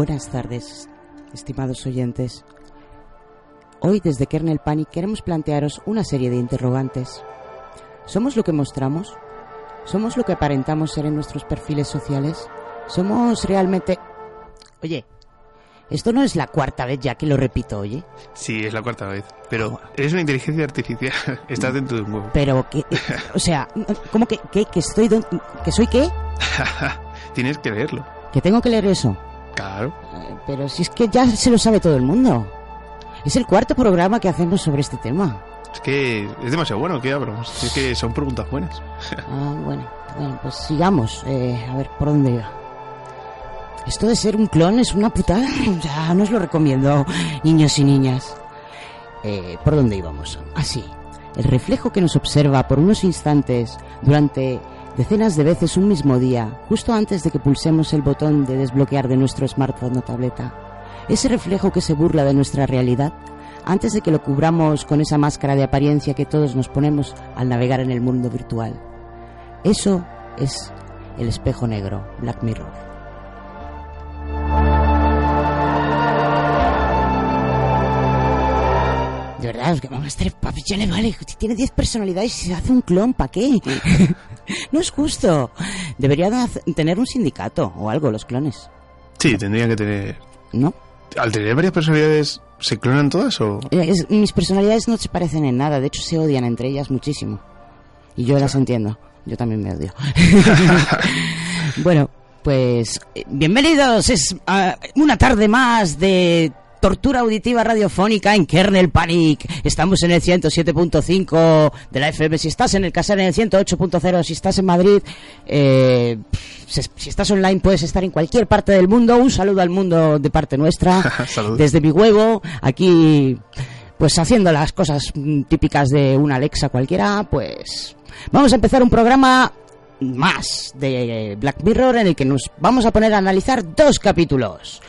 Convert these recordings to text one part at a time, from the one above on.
Buenas tardes, estimados oyentes. Hoy desde Kernel Panic queremos plantearos una serie de interrogantes. ¿Somos lo que mostramos? ¿Somos lo que aparentamos ser en nuestros perfiles sociales? ¿Somos realmente... Oye, esto no es la cuarta vez ya que lo repito, oye. Sí, es la cuarta vez. Pero eres una inteligencia artificial. Estás dentro de un huevo. Pero que... O sea, ¿cómo que, que, que estoy... ¿Que soy qué? Tienes que leerlo. ¿Que tengo que leer eso? Claro. Pero si es que ya se lo sabe todo el mundo. Es el cuarto programa que hacemos sobre este tema. Es que es demasiado bueno que abramos. Es que son preguntas buenas. ah, bueno. Bueno, pues sigamos. Eh, a ver, ¿por dónde iba? Esto de ser un clon es una putada. Ya no os lo recomiendo, niños y niñas. Eh, ¿Por dónde íbamos? Así. el reflejo que nos observa por unos instantes durante decenas de veces un mismo día, justo antes de que pulsemos el botón de desbloquear de nuestro smartphone o tableta. Ese reflejo que se burla de nuestra realidad, antes de que lo cubramos con esa máscara de apariencia que todos nos ponemos al navegar en el mundo virtual. Eso es el espejo negro, Black Mirror. Verdad, es que vamos a estar papi, ya le vale. Si tiene 10 personalidades y se hace un clon, ¿para qué? no es justo. Deberían tener un sindicato o algo, los clones. Sí, tendrían que tener. ¿No? Al tener varias personalidades, ¿se clonan todas o.? Es, mis personalidades no se parecen en nada, de hecho se odian entre ellas muchísimo. Y yo las entiendo. Yo también me odio. bueno, pues bienvenidos. Es uh, una tarde más de tortura auditiva radiofónica en Kernel Panic. Estamos en el 107.5 de la FM. Si estás en el casar en el 108.0, si estás en Madrid, eh, si estás online puedes estar en cualquier parte del mundo. Un saludo al mundo de parte nuestra. Desde mi huevo, aquí pues haciendo las cosas típicas de una Alexa cualquiera, pues vamos a empezar un programa más de Black Mirror en el que nos vamos a poner a analizar dos capítulos.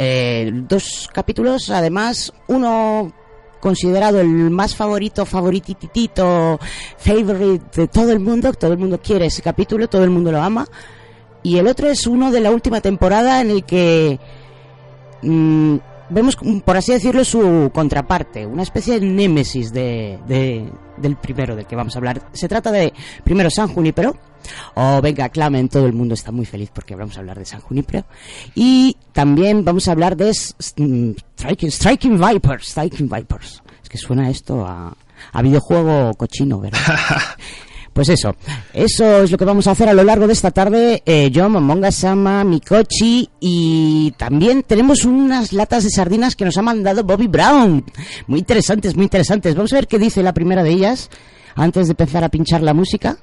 Eh, dos capítulos, además, uno considerado el más favorito, favorititito, favorite de todo el mundo, todo el mundo quiere ese capítulo, todo el mundo lo ama, y el otro es uno de la última temporada en el que mmm, vemos, por así decirlo, su contraparte, una especie de némesis de, de, del primero del que vamos a hablar. Se trata de, primero, San Junipero, O venga, clamen, todo el mundo está muy feliz porque vamos a hablar de San Junipero. Y también vamos a hablar de mm, Striking, Striking Vipers, Striking Vipers. Es que suena esto a, a videojuego cochino, ¿verdad? Pues eso, eso es lo que vamos a hacer a lo largo de esta tarde. Eh, yo, Momonga Sama, Mikochi y también tenemos unas latas de sardinas que nos ha mandado Bobby Brown. Muy interesantes, muy interesantes. Vamos a ver qué dice la primera de ellas antes de empezar a pinchar la música.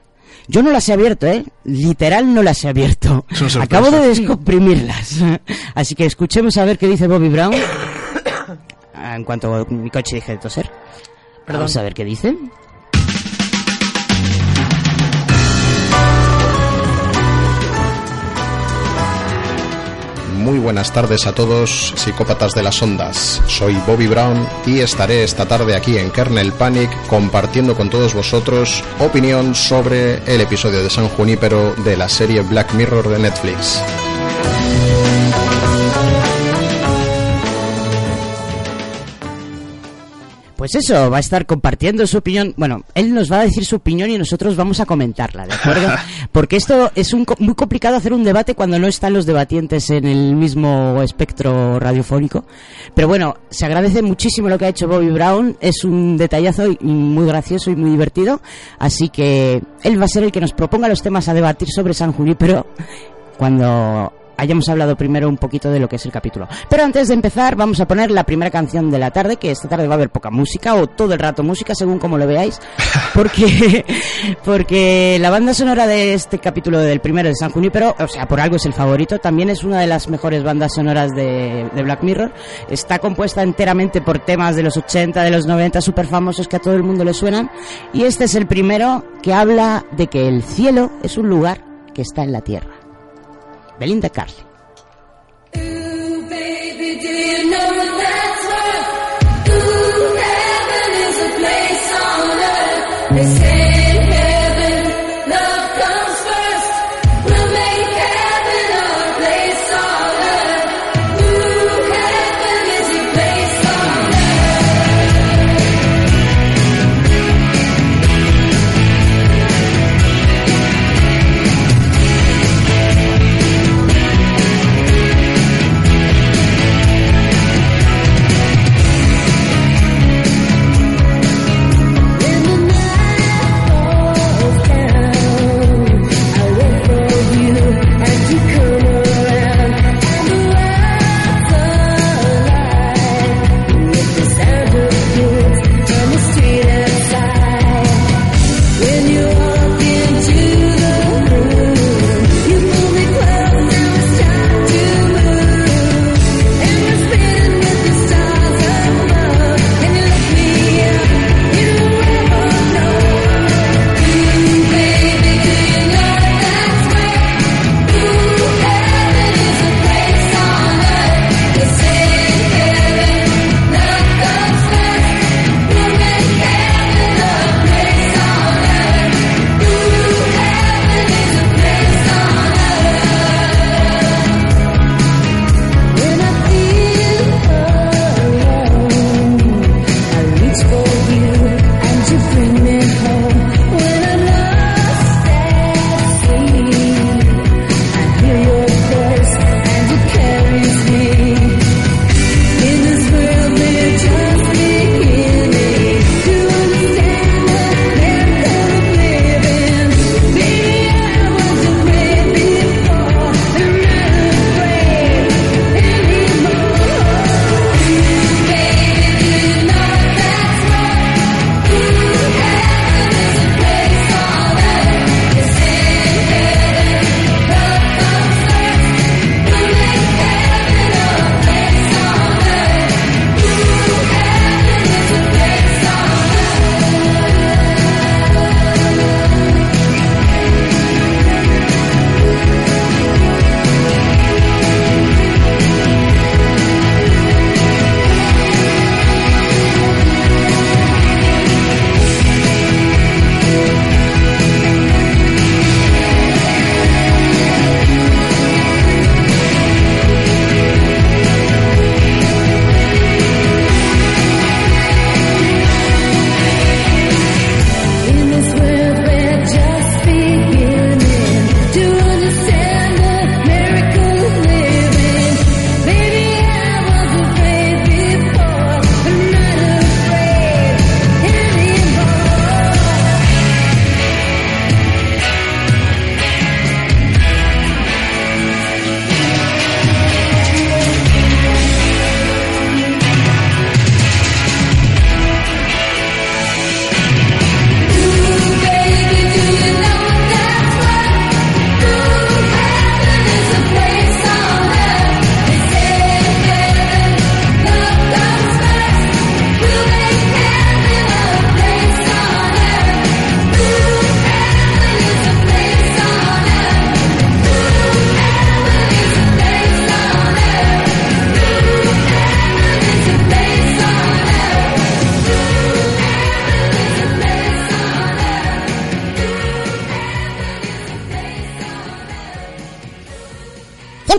Yo no las he abierto, ¿eh? Literal no las he abierto. Acabo de descomprimirlas. Así que escuchemos a ver qué dice Bobby Brown. Ah, En cuanto Mikochi deje de toser. Vamos a ver qué dice. Muy buenas tardes a todos, psicópatas de las ondas. Soy Bobby Brown y estaré esta tarde aquí en Kernel Panic compartiendo con todos vosotros opinión sobre el episodio de San Junípero de la serie Black Mirror de Netflix. Pues eso, va a estar compartiendo su opinión. Bueno, él nos va a decir su opinión y nosotros vamos a comentarla, ¿de acuerdo? Porque esto es un muy complicado hacer un debate cuando no están los debatientes en el mismo espectro radiofónico. Pero bueno, se agradece muchísimo lo que ha hecho Bobby Brown. Es un detallazo y muy gracioso y muy divertido. Así que él va a ser el que nos proponga los temas a debatir sobre San Junípero cuando hayamos hablado primero un poquito de lo que es el capítulo. Pero antes de empezar, vamos a poner la primera canción de la tarde, que esta tarde va a haber poca música, o todo el rato música, según como lo veáis, porque, porque la banda sonora de este capítulo del primero de San Junípero, o sea, por algo es el favorito, también es una de las mejores bandas sonoras de, de Black Mirror. Está compuesta enteramente por temas de los 80, de los 90, súper famosos que a todo el mundo le suenan, y este es el primero que habla de que el cielo es un lugar que está en la tierra. Belinda Carly.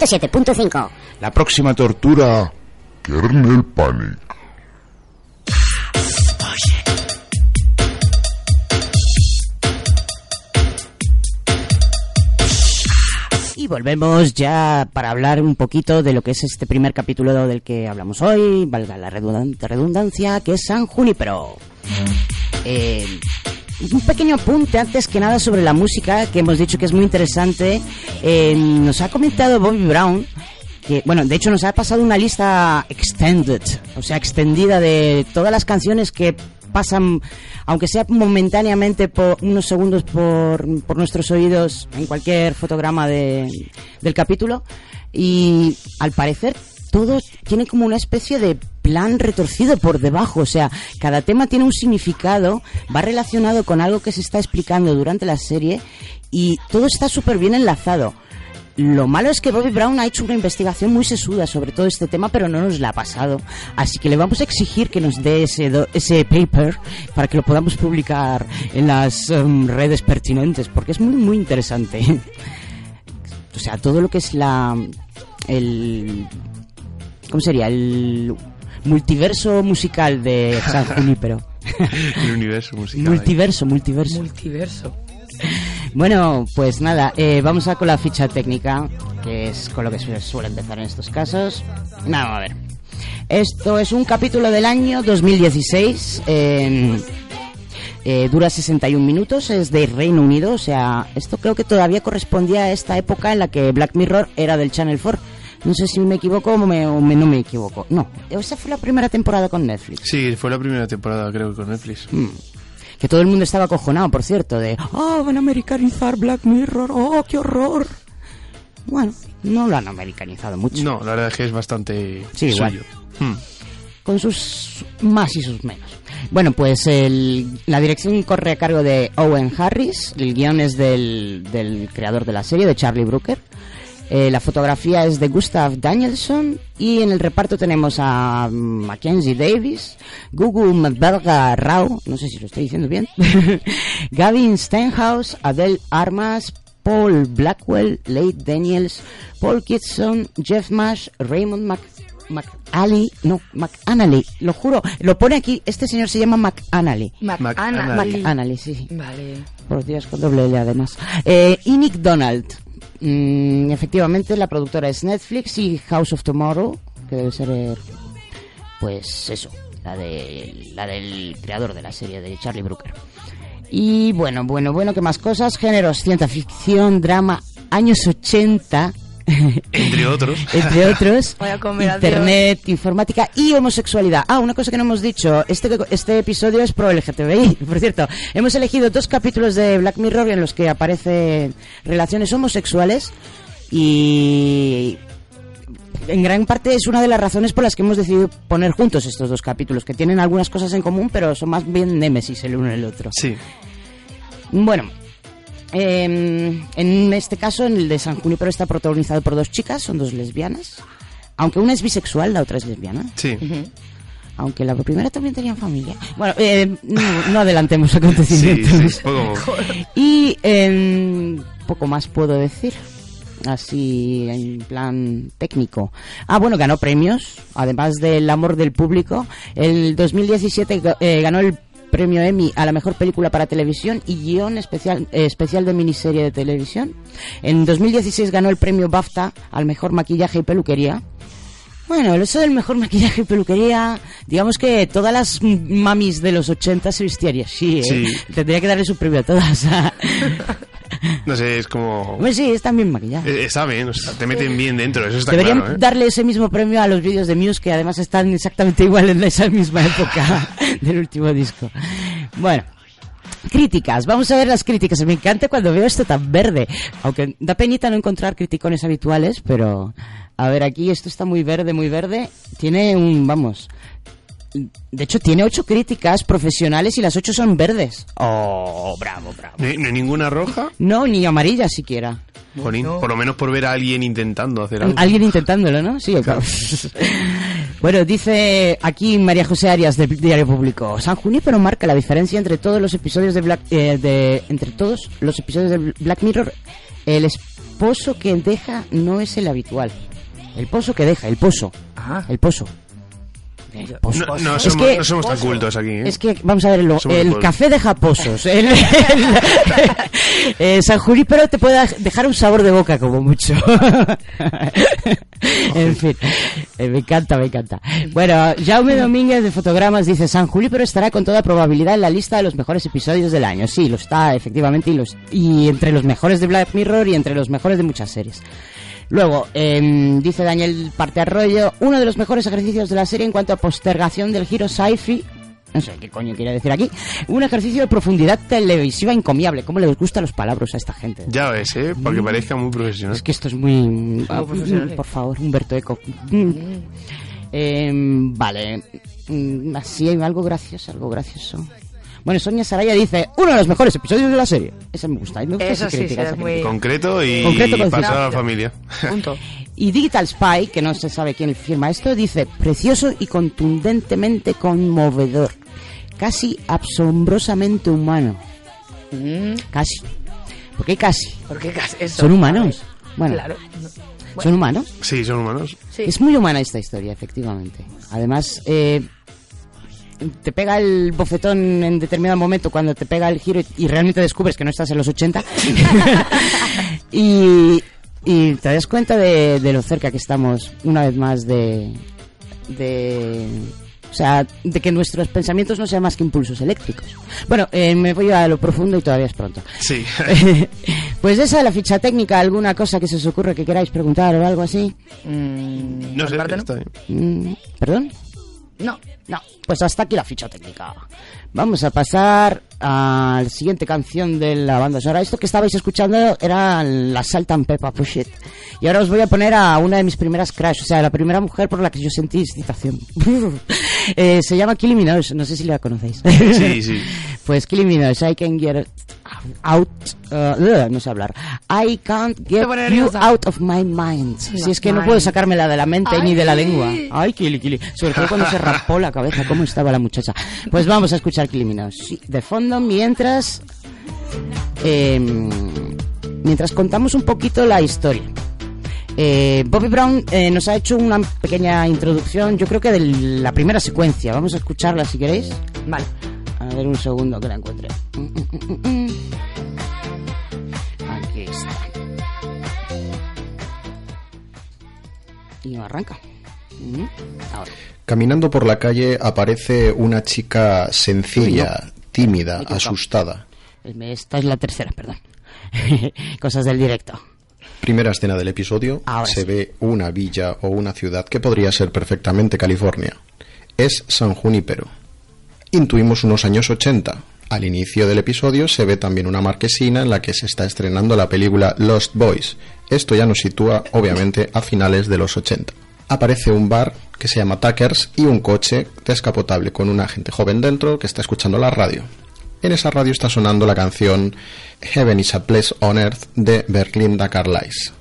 107.5. La próxima tortura. Kernel Panic. Y volvemos ya para hablar un poquito de lo que es este primer capítulo del que hablamos hoy, valga la redundan- redundancia, que es San Junipero. Eh, un pequeño apunte antes que nada sobre la música, que hemos dicho que es muy interesante. Eh, nos ha comentado Bobby Brown que, bueno, de hecho nos ha pasado una lista extended, o sea, extendida de todas las canciones que pasan, aunque sea momentáneamente por unos segundos por, por nuestros oídos en cualquier fotograma de, del capítulo. Y al parecer todo tiene como una especie de plan retorcido por debajo, o sea, cada tema tiene un significado, va relacionado con algo que se está explicando durante la serie y todo está súper bien enlazado. Lo malo es que Bobby Brown ha hecho una investigación muy sesuda sobre todo este tema, pero no nos la ha pasado. Así que le vamos a exigir que nos dé ese, do- ese paper para que lo podamos publicar en las em, redes pertinentes, porque es muy, muy interesante. o sea, todo lo que es la. El. ¿Cómo sería? El multiverso musical de San Junípero. El universo musical. ahí. multiverso, multiverso. Multiverso. Bueno, pues nada, eh, vamos a con la ficha técnica, que es con lo que se suele empezar en estos casos. Nada, a ver. Esto es un capítulo del año 2016. eh, eh, dura 61 minutos, es de Reino Unido, o sea, esto creo que todavía correspondía a esta época en la que Black Mirror era del Channel 4. No sé si me equivoco o, me- o me- no me equivoco. No, esa fue la primera temporada con Netflix. Sí, fue la primera temporada, creo, con Netflix. Mm. Que todo el mundo estaba acojonado, por cierto, de ¡Oh, van a americanizar Black Mirror! ¡Oh, qué horror! Bueno, no lo han americanizado mucho. No, la verdad es que es bastante Sí, suyo. Hmm. Con sus más y sus menos. Bueno, pues el- la dirección corre a cargo de Owen Harris, el guion es del, del creador de la serie, de Charlie Brooker. Eh, la fotografía es de Gustav Danielson y en el reparto tenemos a Mackenzie Davis, Gugu Mberga Rao, no sé si lo estoy diciendo bien, Gavin Stenhouse, Adele Armas, Paul Blackwell, Late Daniels, Paul Kitson, Jeff Mash, Raymond Mc, McAnally, no, McAnally, lo juro, lo pone aquí, este señor se llama McAnally. McAnally. Sí. Vale. Por Dios, con doble L además. Eh, y Nick Donald. Mm, efectivamente, la productora es Netflix y House of Tomorrow, que debe ser, eh, pues eso, la, de, la del creador de la serie, de Charlie Brooker. Y bueno, bueno, bueno, ¿qué más cosas? Géneros, ciencia ficción, drama, años 80, Entre otros. entre otros, internet, informática y homosexualidad. Ah, una cosa que no hemos dicho, este, este episodio es pro LGTBI, por cierto. Hemos elegido dos capítulos de Black Mirror en los que aparecen relaciones homosexuales y en gran parte es una de las razones por las que hemos decidido poner juntos estos dos capítulos, que tienen algunas cosas en común, pero son más bien némesis el uno y el otro. Sí. Bueno, eh, en este caso, en el de San Junipero está protagonizado por dos chicas, son dos lesbianas. Aunque una es bisexual, la otra es lesbiana. Sí. Aunque la primera también tenía familia. Bueno, eh, no, no adelantemos Sí, acontecimientos. sí, poco- Y eh, poco más puedo decir. Así en plan técnico. Ah, bueno, ganó premios, además del amor del público. El 2017 ga- eh, ganó el premio Emmy a la mejor película para televisión y guion especial, eh, especial de miniserie de televisión. En 2016 ganó el premio BAFTA al mejor maquillaje y peluquería. Bueno, eso del mejor maquillaje y peluquería, digamos que todas las mamis de los 80 se vestían así, ¿eh? Sí. Tendría que darle su premio a todas. No sé, es como... Hombre, sí, están bien maquilladas. Eh, Está bien, o sea, te meten bien dentro, eso está Deberían claro, ¿eh? darle ese mismo premio a los vídeos de Muse, que además están exactamente igual en esa misma época del último disco. Bueno, críticas. Vamos a ver las críticas. Me encanta cuando veo esto tan verde. Aunque da penita no encontrar criticones habituales, pero... A ver, aquí esto está muy verde, muy verde. Tiene un... Vamos... De hecho, tiene ocho críticas profesionales y las ocho son verdes. Oh, bravo, bravo. ¿No hay, no hay ninguna roja? No, ni amarilla siquiera. Jolín, por lo menos por ver a alguien intentando hacer algo. Alguien intentándolo, ¿no? Sí, claro. Bueno, dice aquí María José Arias del Diario Público. San Junípero marca la diferencia entre todos los episodios de Black, eh, de, entre todos los episodios de Black Mirror. El esposo que deja no es el habitual. El pozo que deja, el pozo. Ah. El pozo. El pozo. No, no Es somos, que- no somos tan cultos aquí, ¿eh? Es que, vamos a ver, lo- Somos el café deja pozos. El, el- eh, San Junípero te puede dejar un sabor de boca, como mucho. en fin, eh, me encanta, me encanta. Bueno, Jaume Domínguez de Fotogramas dice: San Junípero estará con toda probabilidad en la lista de los mejores episodios del año. Sí, lo está, efectivamente, y, los, y entre los mejores de Black Mirror y entre los mejores de muchas series. Luego, em, dice Daniel Parte Arroyo, uno de los mejores ejercicios de la serie en cuanto a postergación del giro sci-fi. No sé qué coño quiere decir aquí. Un ejercicio de profundidad televisiva encomiable. ¿Cómo les gustan los palabras a esta gente? Ya ves, ¿eh? Para que parezca muy profesional. Es que esto es muy... ah, profesional. por favor, Humberto Eco. Mm. Em, vale. Mm, Así hay algo gracioso, algo gracioso. Bueno, Sonia Saraya dice, uno de los mejores episodios de la serie. Esa me gusta. Me gusta Eso esa sí, crítica, es muy- Concreto y Concreto, a la familia. Punto. Y Digital Spy, que no se sabe quién firma esto, dice precioso y contundentemente conmovedor, casi asombrosamente humano. Mm, Casi. ¿Por qué casi? ¿Por qué casi eso? ¿Son humanos? Bueno, Claro. ¿son humanos? Sí, son humanos. Sí. Es muy humana esta historia, efectivamente. Además, eh, te pega el bofetón en determinado momento cuando te pega el giro y, y realmente descubres que no estás en los 80. y, y te das cuenta de, de lo cerca que estamos, una vez más, de, de. O sea, de que nuestros pensamientos no sean más que impulsos eléctricos. Bueno, eh, me voy a lo profundo y todavía es pronto. Sí. pues esa es la ficha técnica, alguna cosa que se os ocurre que queráis preguntar o algo así. Mm, No sé. Mm, ¿Perdón? No. No, pues hasta aquí la ficha técnica. Vamos a pasar a la siguiente canción de la banda sonora. Esto que estabais escuchando era la Salt and Pepper Push It. Y ahora os voy a poner a una de mis primeras crush, o sea, la primera mujer por la que yo sentí excitación. Eh, se llama Minogue, no sé si la conocéis. Sí, sí. Pues Minogue, I can get out, uh, no sé hablar. I can't get you out of my mind. Si es que no puedo sacármela de la mente Ay, ni de la lengua. Ay, Kili, Kili. Sobre todo cuando se raspó la cabeza, cómo estaba la muchacha. Pues vamos a escuchar. Sí, de fondo, mientras... eh, mientras contamos un poquito la historia. Eh, Bobby Brown eh, nos ha hecho una pequeña introducción, yo creo que de la primera secuencia. Vamos a escucharla si queréis. Vale. A ver un segundo que la encuentre. Aquí está. Y no arranca. Ahora. Caminando por la calle aparece una chica sencilla, tímida, asustada. Eh, Esta es la tercera, perdón. Cosas del directo. Primera escena del episodio, Ahora se sí. ve una villa o una ciudad que podría ser perfectamente California. Es San Junípero. Intuimos unos años 80. Al inicio del episodio se ve también una marquesina en la que se está estrenando la película Lost Boys. Esto ya nos sitúa, obviamente, a finales de los 80. Aparece un bar que se llama Tuckers y un coche descapotable con una gente joven dentro que está escuchando la radio. En esa radio está sonando la canción Heaven is a Place on Earth de Berlinda Carlisle.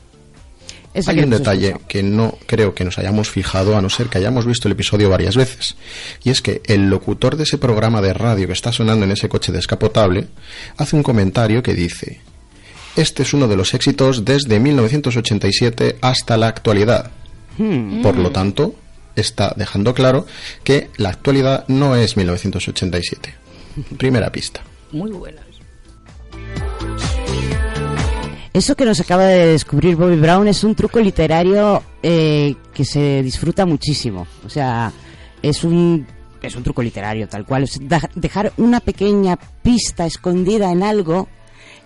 Hay un detalle que no creo que nos hayamos fijado, a no ser que hayamos visto el episodio varias veces. Y es que el locutor de ese programa de radio que está sonando en ese coche descapotable hace un comentario que dice: Este es uno de los éxitos desde 1987 hasta la actualidad. Hmm. Por lo tanto, está dejando claro que la actualidad no es 1987. Primera pista. Muy buenas. Eso que nos acaba de descubrir Bobby Brown es un truco literario eh, que se disfruta muchísimo. O sea, es un, es un truco literario tal cual. Es dejar una pequeña pista escondida en algo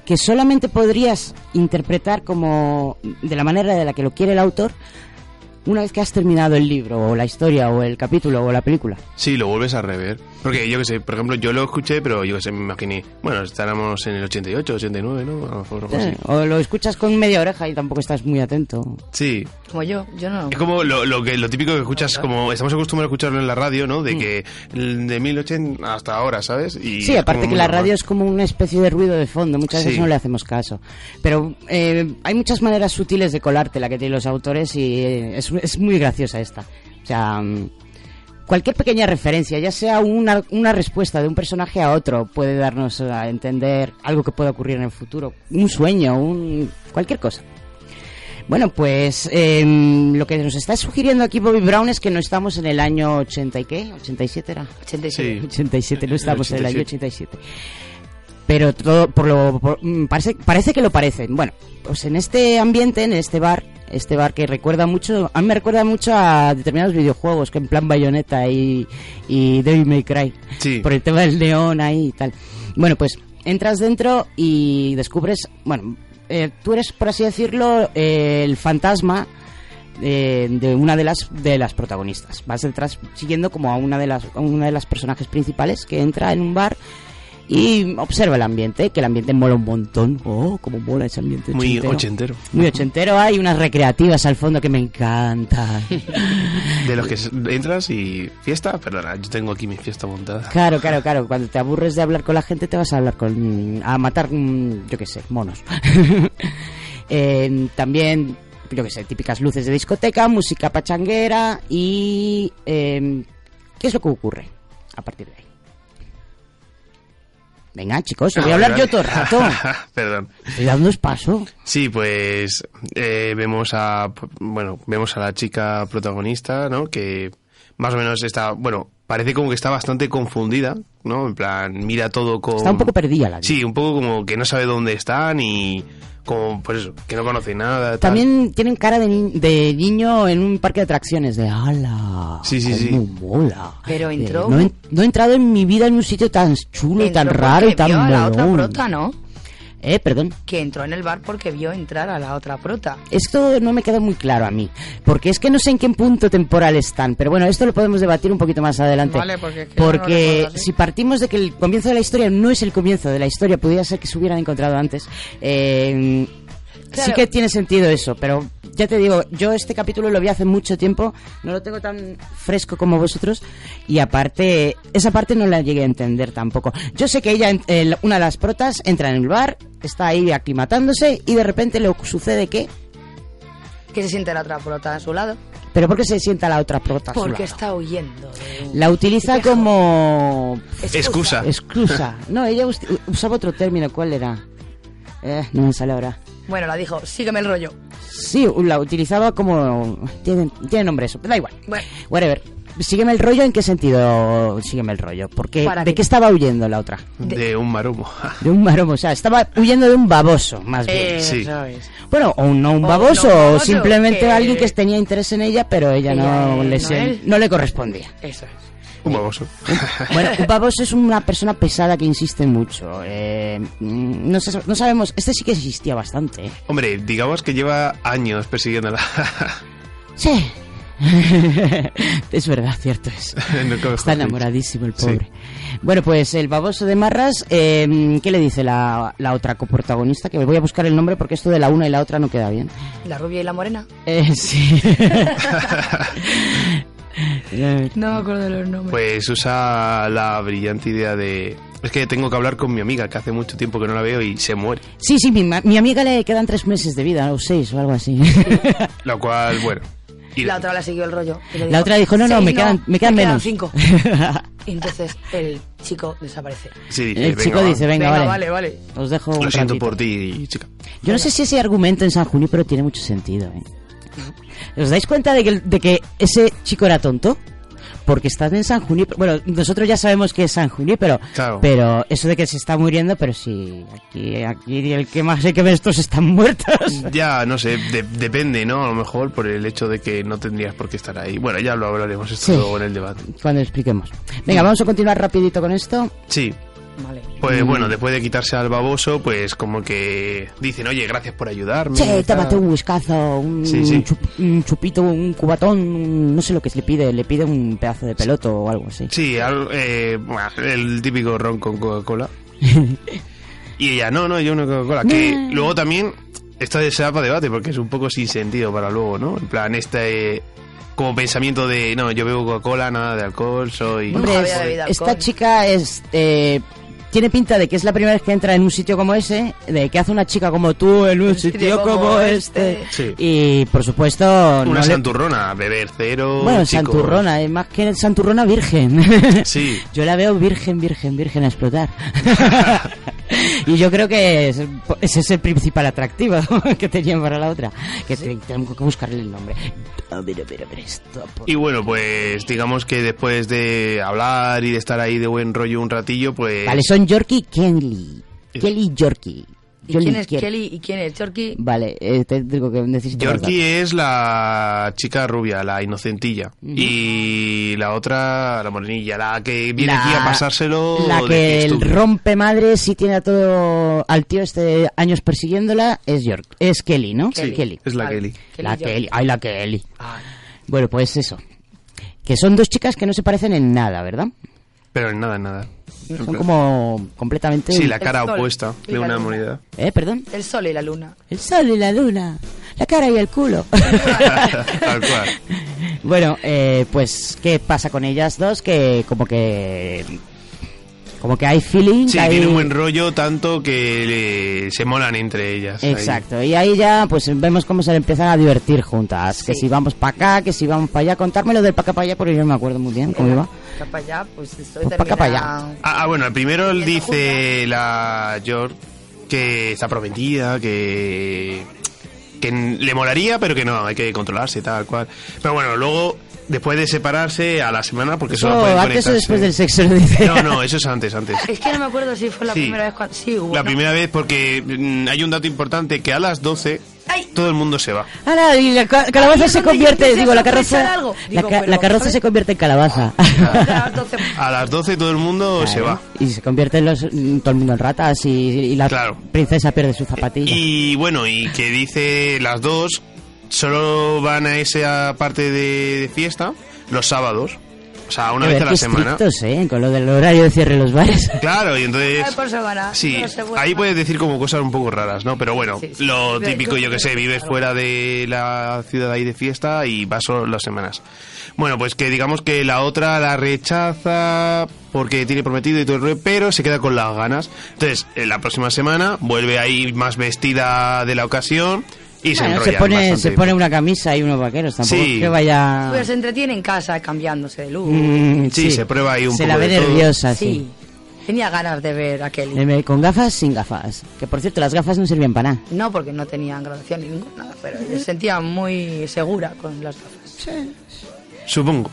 que solamente podrías interpretar como de la manera de la que lo quiere el autor una vez que has terminado el libro o la historia o el capítulo o la película. Sí, lo vuelves a rever. Porque yo que sé, por ejemplo, yo lo escuché, pero yo que sé, me imaginé. Bueno, estábamos en el 88, 89, ¿no? A lo mejor algo así. O lo escuchas con media oreja y tampoco estás muy atento. Sí. Como yo. Yo no. Es como lo, lo que lo típico que escuchas, como estamos acostumbrados a escucharlo en la radio, ¿no? De que el de 1080 hasta ahora, ¿sabes? Y Mm. Sí, aparte que la normal. radio es como una especie de ruido de fondo, muchas veces Sí. no le hacemos caso. Pero eh, hay muchas maneras sutiles de colarte la que tienen los autores y eh, es, es muy graciosa esta. O sea, mm, cualquier pequeña referencia, ya sea una, una respuesta de un personaje a otro, puede darnos a entender algo que pueda ocurrir en el futuro, un sueño, un cualquier cosa. Bueno, pues em, lo que nos está sugiriendo aquí Bobby Brown es que no estamos en el año 80 y qué, 87 era. 87. Sí. 87, no El estamos en el año 87. 87. Pero todo, por lo, por- mm, parece, parece que lo parecen. Bueno, pues en este ambiente, en este bar, este bar que recuerda mucho, a mí me recuerda mucho a determinados videojuegos, que en plan Bayonetta y, y Devil May Cry. Sí. Por el tema del neón ahí y tal. Bueno, pues entras dentro y descubres, bueno, eh, tú eres, por así decirlo, eh, el fantasma de, de una de las de las protagonistas. Vas detrás siguiendo como a una de las a una de las personajes principales que entra en un bar y observa el ambiente, que el ambiente mola un montón. Oh, como mola ese ambiente Muy ochentero. Muy ochentero, hay unas recreativas al fondo que me encantan. De los que entras y fiesta, perdona, yo tengo aquí mi fiesta montada. Claro, claro, claro. Cuando te aburres de hablar con la gente, te vas a hablar con. a matar, mm, yo qué sé, monos. Eh, también, yo qué sé, típicas luces de discoteca, música pachanguera y. eh, ¿Qué es lo que ocurre a partir de ahí? Venga, chicos, os voy a Ah, hablar yo todo el rato. Perdón. Estoy dando paso. Sí, pues eh, vemos a bueno vemos a la chica protagonista, ¿no? Que más o menos está, bueno, parece como que está bastante confundida, ¿no? En plan mira todo con Está un poco perdida la Sí, un poco como que no sabe dónde están y como pues eso, que no conoce nada. tal. También tienen cara de, ni- de niño en un parque de atracciones, de ala. Sí, sí, sí. mola. Pero Eh, entró- no, he, no he entrado en mi vida en un sitio tan chulo y tan raro y tan vio a la otra molón. prota, ¿no? Eh, perdón. Que entró en el bar porque vio entrar a la otra prota. Esto no me queda muy claro a mí, porque es que no sé en qué punto temporal están, pero bueno, esto lo podemos debatir un poquito más adelante. Vale, porque es que no si partimos de que el comienzo de la historia no es el comienzo de la historia, pudiera ser que se hubieran encontrado antes, eh, sí que tiene sentido eso, pero ya te digo, yo este capítulo lo vi hace mucho tiempo, no lo tengo tan fresco como vosotros, y aparte, esa parte no la llegué a entender tampoco. Yo sé que ella, eh, una de las protas, entra en el bar, está ahí aclimatándose, y de repente le sucede que... Que se siente la otra prota a su lado. ¿Pero por qué se sienta la otra prota? a su Porque lado? está huyendo. de La utiliza espejo. como... Excusa. Excusa. No, ella us- usaba otro término, ¿cuál era? Eh, no me sale ahora. Bueno, la dijo, sígueme el rollo. Sí, la utilizaba como... Tiene, tiene nombre eso, da igual. Bueno, Whatever. Sígueme el rollo, ¿en qué sentido sígueme el rollo? Porque, ¿De qué estaba huyendo la otra? de un maromo. De un maromo, o sea, estaba huyendo de un baboso, más bien. Sí. eso es. Bueno, o no un O baboso, no o baboso, simplemente que- alguien que tenía interés en ella, pero ella, Ella, no, eh, le, no no le correspondía. Eso es. Un baboso. Bueno, un baboso es una persona pesada que insiste mucho. Eh, mm, no, sa- no sabemos, este sí que existía bastante. ¿eh? Hombre, digamos que lleva años persiguiéndola. Sí. es verdad, cierto es. No Está enamoradísimo el Sí. pobre. Bueno, pues el baboso de Marras, eh, ¿qué le dice la, la otra coprotagonista? Que me voy a buscar el nombre porque esto de la una y la otra no queda bien. La rubia y la morena. Eh, sí. No me acuerdo de los nombres. Pues usa la brillante idea de... Es que tengo que hablar con mi amiga, que hace mucho tiempo que no la veo y se muere. sí, sí, mi, mi amiga le quedan tres meses de vida, o seis o algo así. Lo cual, bueno... y- la otra le siguió el rollo. La otra dijo, no, no, "Seis me quedan- me quedan menos". cinco. Y entonces el chico desaparece. Sí, dice, El chico "Venga, va". dice, venga, Venga, vale, vale, vale. Os dejo un Lo siento ratito". por ti, chica. Yo no sé si ese argumento en San Junípero tiene mucho sentido. ¿eh? ¿Os dais cuenta de que, de que ese chico era tonto? Porque estás en San Junípero. Bueno, nosotros ya sabemos que es San Junípero. Claro. Pero eso de que se está muriendo, pero sí, aquí, aquí el que más sé que ve estos están muertos. Ya, no sé, de- depende, ¿no? A lo mejor por el hecho de que no tendrías por qué estar ahí. Bueno, ya lo hablaremos esto Sí. luego en el debate. Cuando expliquemos. Venga, vamos a continuar rapidito con esto. Sí, Vale. pues Mm. bueno, después de quitarse al baboso, pues como que dicen, oye, gracias por ayudarme. Che, tómate un whiskazo, un, Sí, sí. chup- un chupito, un cubatón, un- no sé lo que le pide, le pide un pedazo de peloto o algo así. Sí, al- eh, el típico ron con Coca-Cola. y ella, no, no, yo una Coca-Cola. Que luego también, esto se da para debate porque es un poco sin sentido para luego, ¿no? En plan, este como pensamiento de, no, yo bebo Coca-Cola, nada de alcohol, soy... Hombre, esta chica es, eh, tiene pinta de que es la primera vez que entra en un sitio como ese, de que hace una chica como tú en un sitio como este. Sí. Y por supuesto. no Una le- santurrona, beber cero. Bueno, chicos. santurrona, es más que santurrona virgen. Sí. Yo la veo virgen, virgen, virgen a explotar. y yo creo que es- ese es el principal atractivo que tenían para la otra. Que te- tengo que buscarle el nombre. A ver, a ver, a ver, esto. por- Y bueno, pues digamos que después de hablar y de estar ahí de buen rollo un ratillo, pues... Vale, son Yorkie y Kelly. Yorkie. ¿Y quién es quiero. Kelly y quién es Chorky? Vale, eh, te digo que necesito. Yorkie es la chica rubia, la inocentilla. Y la otra, la morenilla, la que viene La- aquí a pasárselo La que el rompe madres y tiene a todo al tío este años persiguiéndola es York, es Kelly, ¿no? Kelly. Kelly. Es la Vale. Kelly. La Kelly Kelly, ay la Kelly. Ah, Bueno, pues eso. Que son dos chicas que no se parecen en nada, ¿verdad? Pero en nada, en nada. Son como completamente Sí, la cara El sol opuesta y de la una luna. moneda. ¿Eh? Perdón. el sol y la luna. El sol y la luna. La cara y el culo. Tal cual. Bueno, eh, pues, ¿qué pasa con ellas dos? Que como que... Como que hay feeling. Sí, hay- tiene un buen rollo, tanto que le- se molan entre ellas. ahí. Exacto, y ahí ya pues vemos cómo se empiezan a divertir juntas. Que si vamos para acá, que si vamos para allá. Contármelo del para acá para allá porque yo no me acuerdo muy bien cómo iba. Acá para allá, pues estoy Pues pa' acá, pa' allá. Ah, ah, bueno, primero él dice la York que está prometida, que que le molaría, pero que no, hay que controlarse tal cual. Pero bueno, luego después de separarse a la semana, porque Eso, solo pueden antes o después del sexo, lo dice. No, no, eso es antes, antes. Es que no me acuerdo si fue la Sí. primera vez cuando... Sí, hubo, La ¿no? primera vez porque mm, hay un dato importante que a las 12 Ay. todo el mundo se va. Ahora, y la ca- calabaza se convierte, digo, a la carroza, algo. la, Digo, ca- pero, la carroza ¿sabes? se convierte en calabaza. A las 12 todo el mundo se va. Y se convierte en los, mm, todo el mundo en ratas y, y la Claro. princesa pierde su zapatilla. Y bueno, y que dice las dos solo van a esa parte de, de fiesta los sábados. O sea, una A vez ver, a la semana. ¿eh? Con lo del horario de cierre de los bares. Claro, y entonces... Por semana. Sí, ahí puedes decir como cosas un poco raras, ¿no? Pero bueno, Sí, sí. lo típico, yo que sé, vives fuera de la ciudad ahí de fiesta y vas solo las semanas. Bueno, pues que digamos que la otra la rechaza porque tiene prometido y todo el rollo, pero se queda con las ganas. Entonces, en la próxima semana vuelve ahí más vestida de la ocasión y se Bueno, enrolla se pone, bastante. se pone una camisa y unos vaqueros, tampoco Sí. que vaya... Pero se entretiene en casa cambiándose de luz. Mm, Sí, se prueba ahí un se poco la ve de todo. nerviosa, sí. sí. Tenía ganas de ver a Kelly. Con gafas, sin gafas. Que por cierto, las gafas no servían para nada. No, porque no tenían graduación ni ninguna, pero se sentía muy segura con las gafas. Supongo.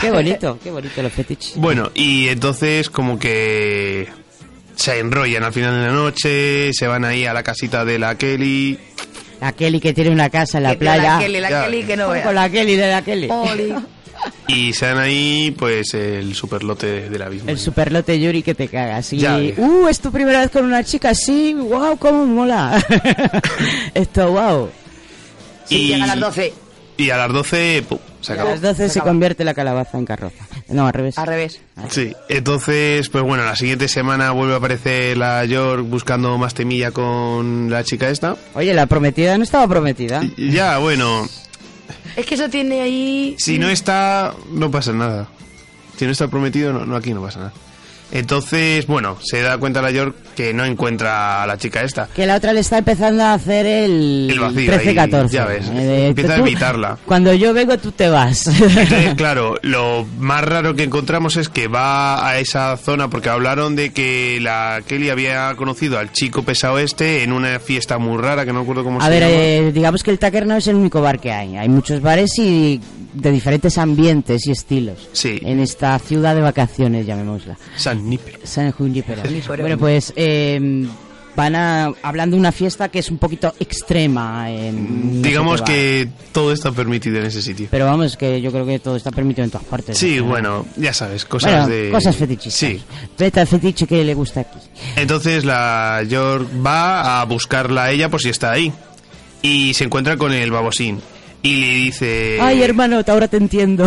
Qué bonito, qué bonito los fetiches. Bueno, y entonces como que se enrollan al final de la noche, se van ahí a la casita de la Kelly. La Kelly que tiene una casa en la Que playa. La Kelly, la Ya. Kelly que no Con la Kelly de la Kelly. Oli. Y se dan ahí, pues, el superlote de la misma. El superlote Yuri que te cagas. Y, Ya uh, es tu primera vez con una chica, sí, wow, cómo mola. Esto, wow. Sí, llega a las 12. Y a las 12, se A las 12 se convierte la calabaza en carroza. No, al revés. Al revés. Sí, entonces, pues bueno, la siguiente semana vuelve a aparecer la York buscando más temilla con la chica esta. Oye, la prometida no estaba prometida. Y ya, bueno, Es que eso tiene ahí. si no está, no pasa nada. Si no está prometido, no, no aquí no pasa nada. Entonces, bueno, se da cuenta la York que no encuentra a la chica esta. Que la otra le está empezando a hacer el, El vacío 13-14. ahí, ya ves. Eh, Empieza a tú- evitarla. Cuando yo vengo, tú te vas. Entonces, claro, lo más raro que encontramos es que va a esa zona porque hablaron de que la Kelly había conocido al chico pesado este en una fiesta muy rara que no recuerdo cómo A se ver, llama. eh, digamos que el Tucker no es el único bar que hay. Hay muchos bares y de diferentes ambientes y estilos. Sí. En esta ciudad de vacaciones, llamémosla. San Nípero. San Junípero. Junípero. Bueno, pues eh, van a, hablando de una fiesta que es un poquito extrema. En no Digamos que todo está permitido en ese sitio. Pero vamos, que yo creo que todo está permitido en todas partes. Sí, ¿no? bueno, ya sabes, cosas Bueno, de... cosas fetichistas. Sí. Vete al fetiche que le gusta aquí. Entonces la York va a buscarla a ella por si está ahí. Y se encuentra con el babosín. y le dice... Ay, hermano, ahora te entiendo.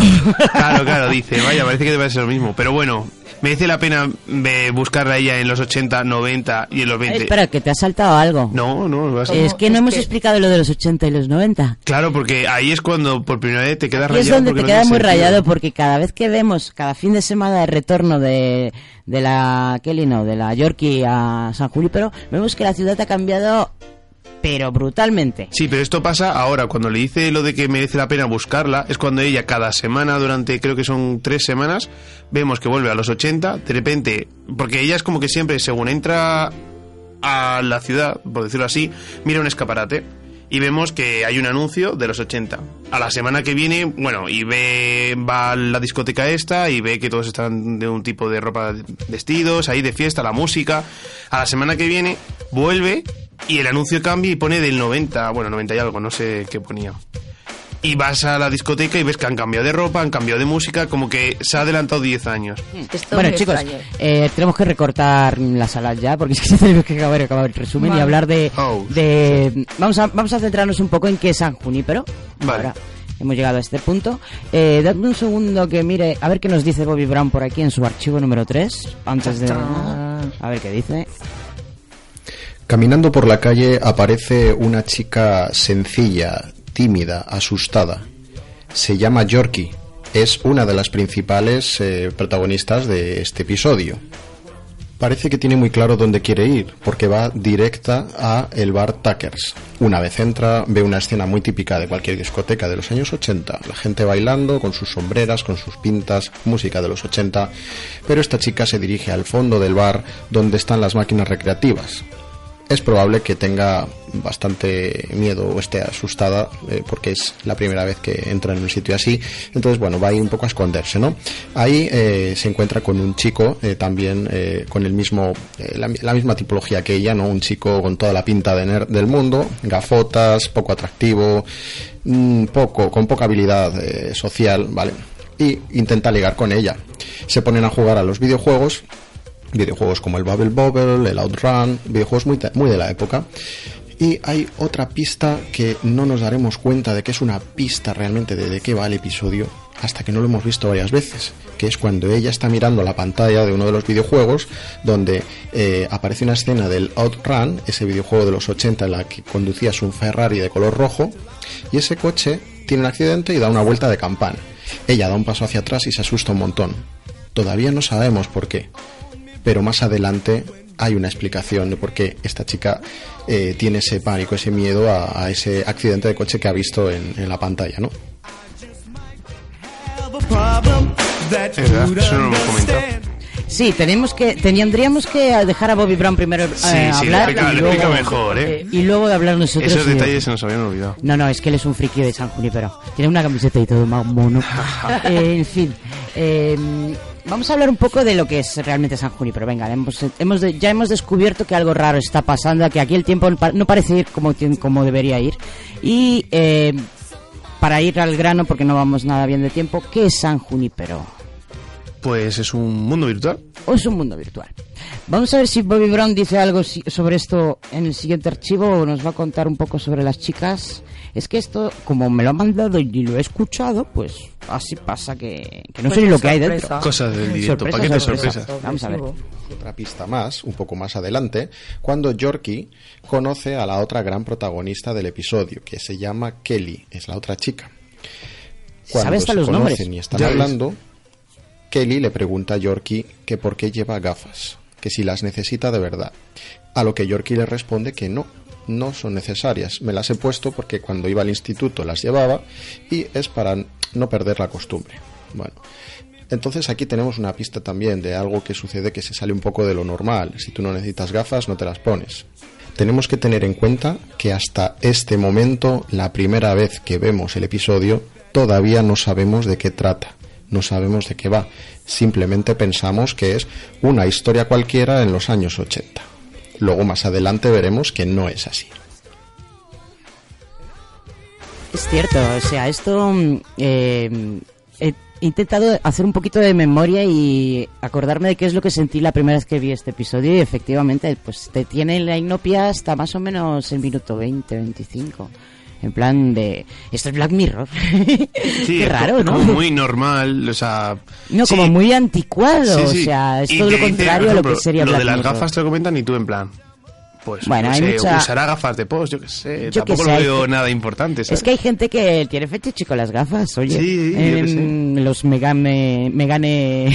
Claro, claro, dice, vaya, parece que debe ser lo mismo. Pero bueno, merece la pena eh, buscarla ella en los 80, 90 y en los 20. Eh, espera, que te ha saltado algo. No, no, no vas a- Es que no Es hemos que- explicado lo de los 80 y los 90. Claro, porque ahí es cuando por primera vez te quedas Y es rayado. donde te no queda tiene muy sentido. rayado porque cada vez que vemos, cada fin de semana de retorno de, de la Kelly, no, de la Yorkie a San Junípero, vemos que la ciudad ha cambiado, pero brutalmente. Sí, pero esto pasa ahora, cuando le dice lo de que merece la pena buscarla, es cuando ella cada semana, durante creo que son tres semanas, vemos que vuelve a los 80, de repente, porque ella es como que siempre, según entra a la ciudad, por decirlo así, mira un escaparate y vemos que hay un anuncio de los 80. A la semana que viene, bueno, y ve, va a la discoteca esta y ve que todos están de un tipo de ropa, vestidos, ahí de fiesta, la música. A la semana que viene, vuelve y el anuncio cambia y pone del 90, bueno, 90 y algo, no sé qué ponía. Y vas a la discoteca y ves que han cambiado de ropa, han cambiado de música, como que se ha adelantado 10 años. Esto Bueno, chicos, eh, tenemos que recortar la sala ya, porque es que tenemos que acabar, acabar el resumen y Vale. hablar de... Oh, de vamos, a, vamos a centrarnos un poco en qué es San Junípero. Vale. Ahora hemos llegado a este punto. Eh, dadme un segundo que mire, a ver qué nos dice Bobby Brown por aquí en su archivo número 3, antes de... A ver qué dice. Caminando por la calle aparece una chica sencilla, tímida, asustada. Se llama Yorkie. Es una de las principales eh, protagonistas de este episodio. Parece que tiene muy claro dónde quiere ir, porque va directa a el bar Tuckers. Una vez entra, ve una escena muy típica de cualquier discoteca de los años 80. La gente bailando, con sus sombreras, con sus pintas, música de los 80. Pero esta chica se dirige al fondo del bar, donde están las máquinas recreativas. Es probable que tenga bastante miedo o esté asustada eh, porque es la primera vez que entra en un sitio así. Entonces, bueno, va ahí un poco a esconderse, ¿no? Ahí eh, se encuentra con un chico eh, también con el mismo, la, misma tipología que ella, ¿no? Un chico con toda la pinta de del mundo, gafotas, poco atractivo, mm, poco, con poca habilidad social, ¿vale? Y intenta ligar con ella. Se ponen a jugar a los videojuegos videojuegos como el Bubble Bobble, el Outrun, videojuegos muy, de la época. Y hay otra pista que no nos daremos cuenta de que es una pista realmente de, de qué va el episodio hasta que no lo hemos visto varias veces, que es cuando ella está mirando la pantalla de uno de los videojuegos donde eh, aparece una escena del Outrun, ese videojuego de los 80 en la que conducías un Ferrari de color rojo, y ese coche tiene un accidente y da una vuelta de campana. Ella da un paso hacia atrás y se asusta un montón. Todavía no sabemos por qué, pero más adelante hay una explicación de por qué esta chica eh, tiene ese pánico, ese miedo a, ese accidente de coche que ha visto en, la pantalla, ¿no? Eso no lo comentado. Sí, tenemos que, tendríamos que dejar a Bobby Brown primero eh, Sí, sí, le hablar explica, y, luego, mejor, ¿eh? y luego de hablar nosotros. Esos detalles se nos habían olvidado. No, no, es que él es un friki de San Junípero. Tiene una camiseta y todo más mono. Eh, en fin, eh, vamos a hablar un poco de lo que es realmente San Junípero. Venga, hemos, hemos de- ya hemos descubierto que algo raro está pasando, que aquí el tiempo no pa- no parece ir como, como debería ir. Y eh, para ir al grano, porque no vamos nada bien de tiempo, ¿qué es San Junípero? Pues es un mundo virtual. o es un mundo virtual. Vamos a ver si Bobby Brown dice algo sobre esto en el siguiente archivo o nos va a contar un poco sobre las chicas. Es que esto, como me lo ha mandado y lo he escuchado, pues así pasa que, que no Pues sé ni lo que hay dentro. Cosas del directo, Sorpresa, paquete sorpresa. sorpresa. Vamos a ver. Otra pista más, un poco más adelante, cuando Yorkie conoce a la otra gran protagonista del episodio, que se llama Kelly, es la otra chica. Cuando Sabe hasta se los nombres. conocen y están Ya hablando, Kelly le pregunta a Yorkie que por qué lleva gafas, que si las necesita de verdad. A lo que Yorkie le responde que no, no son necesarias. Me las he puesto porque cuando iba al instituto las llevaba y es para no perder la costumbre. Bueno, entonces aquí tenemos una pista también de algo que sucede que se sale un poco de lo normal. Si tú no necesitas gafas, no te las pones. Tenemos que tener en cuenta que hasta este momento, la primera vez que vemos el episodio, todavía no sabemos de qué trata, no sabemos de qué va. Simplemente pensamos que es una historia cualquiera en los años 80. Luego más adelante veremos que no es así. Es cierto, o sea, esto mm, eh, he intentado hacer un poquito de memoria y acordarme de qué es lo que sentí la primera vez que vi este episodio y efectivamente pues te tiene la inopia hasta más o menos el minuto 20, 25. En plan de... Esto es Black Mirror. Sí, Qué raro, ¿no? Como muy normal, o sea... No, sí, como muy anticuado, sí, sí. o sea, es Y todo lo contrario a lo que sería Lo Black de las Mirror. gafas te lo comentan y tú en plan... Pues, Bueno, no hay sé, mucha- usará gafas de post, yo qué sé. Yo tampoco qué sé, hay veo que- nada importante, ¿sabes? Es que hay gente que tiene fetiche con las gafas, oye. Sí, yo Em, Los megane, megane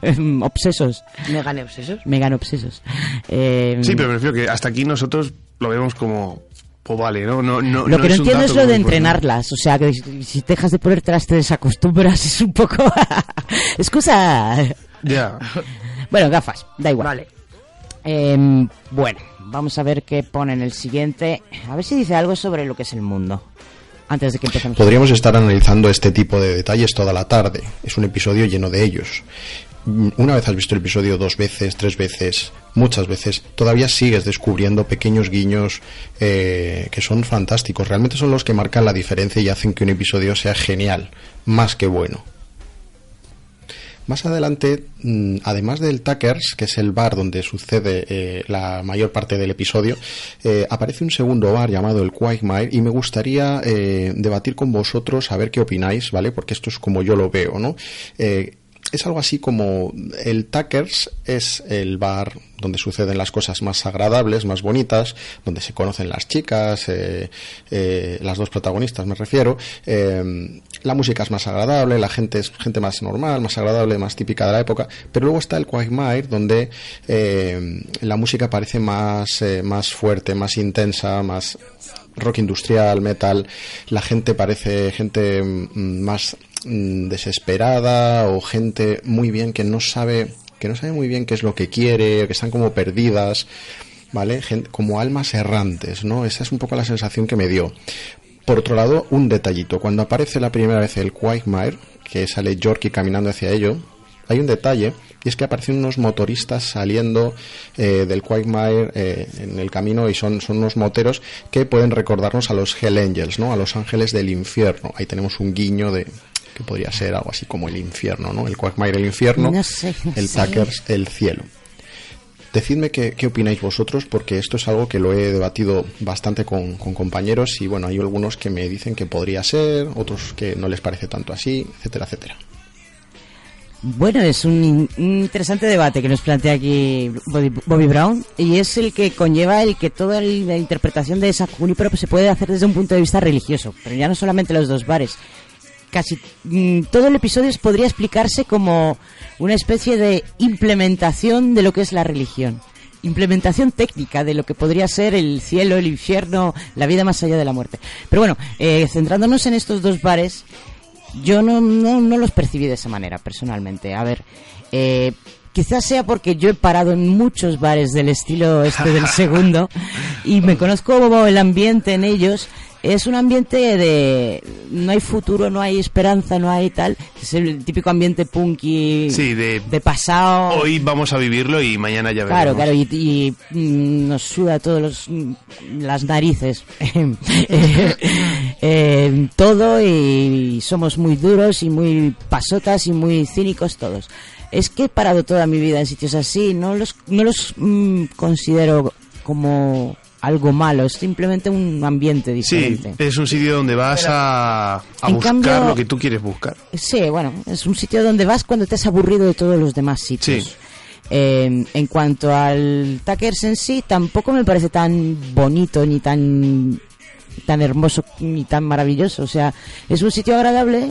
em, obsesos. ¿Me gané obsesos? Megane obsesos. Em, Sí, pero me refiero que hasta aquí nosotros lo vemos como... Pues vale, ¿no? no, no Lo que no entiendo es lo de entrenarlas. O sea, que si si dejas de ponértelas te desacostumbras. Es un poco... Excusa. Ya. Bueno, gafas, da igual. Vale. Em, bueno, vamos a ver qué pone en el siguiente. A ver si dice algo sobre lo que es el mundo. Antes de que empecemos. Podríamos estar analizando este tipo de detalles toda la tarde. Es un episodio lleno de ellos. Una vez has visto el episodio dos veces, tres veces, muchas veces, todavía sigues descubriendo pequeños guiños eh, que son fantásticos. Realmente son los que marcan la diferencia y hacen que un episodio sea genial, más que bueno. Más adelante, mm, además del Tuckers, que es el bar donde sucede eh, la mayor parte del episodio, eh, aparece un segundo bar llamado el Quagmire y me gustaría debatir con vosotros a ver qué opináis, ¿vale? Porque esto es como yo lo veo, ¿no? Es algo así como el Tuckers es el bar donde suceden las cosas más agradables, más bonitas, donde se conocen las chicas, eh, eh, las dos protagonistas me refiero. eh, la música es más agradable, la gente es gente más normal, más agradable, más típica de la época. Pero luego está el Quagmire, donde eh, la música parece más, eh, más fuerte, más intensa, más rock industrial, metal. La gente parece gente mm, más desesperada o gente muy bien que no sabe que no sabe muy bien qué es lo que quiere, que están como perdidas, ¿vale? Gen- como almas errantes, ¿no? Esa es un poco la sensación que me dio. Por otro lado, un detallito. Cuando aparece la primera vez el Quagmire, que sale Yorkie caminando hacia ello, hay un detalle, y es que aparecen unos motoristas saliendo eh, del Quagmire eh, en el camino y son, son unos moteros que pueden recordarnos a los Hell Angels, ¿no? A los ángeles del infierno. Ahí tenemos un guiño de que podría ser algo así como el infierno, ¿no? El Quagmire el infierno, No sé, el. Tuckers el cielo. Decidme qué, qué opináis vosotros, porque esto es algo que lo he debatido bastante con, con compañeros y bueno, hay algunos que me dicen que podría ser, otros que no les parece tanto así, etcétera, etcétera. Bueno, es un, un interesante debate que nos plantea aquí Bobby, Bobby Brown y es el que conlleva el que toda la interpretación de esa Junipero pues, se puede hacer desde un punto de vista religioso, pero ya no solamente los dos bares. Casi mm, todo el episodio podría explicarse como una especie de implementación de lo que es la religión. Implementación técnica de lo que podría ser el cielo, el infierno, la vida más allá de la muerte. Pero bueno, eh, centrándonos en estos dos bares, yo no, no, no los percibí de esa manera, personalmente. A ver, eh, quizás sea porque yo he parado en muchos bares del estilo este del segundo y me conozco el ambiente en ellos. Es un ambiente de... No hay futuro, no hay esperanza, no hay tal. Es el típico ambiente punky Sí, de... de pasado. Hoy vamos a vivirlo y mañana ya veremos. Claro, claro, y, y, mm, nos suda todos los, mm, las narices Eh, eh, todo y somos muy duros y muy pasotas y muy cínicos todos. Es que he parado toda mi vida en sitios así, no los, no los mm, considero como algo malo, es simplemente un ambiente Sí, diferente. es un sitio donde vas a, buscar cambio- lo que tú quieres buscar. Sí, bueno, es un sitio donde vas cuando te has aburrido de todos los demás sitios. Sí. Eh, en cuanto al Tuckers en sí, tampoco me parece tan bonito ni tan tan hermoso ni tan maravilloso. O sea, es un sitio agradable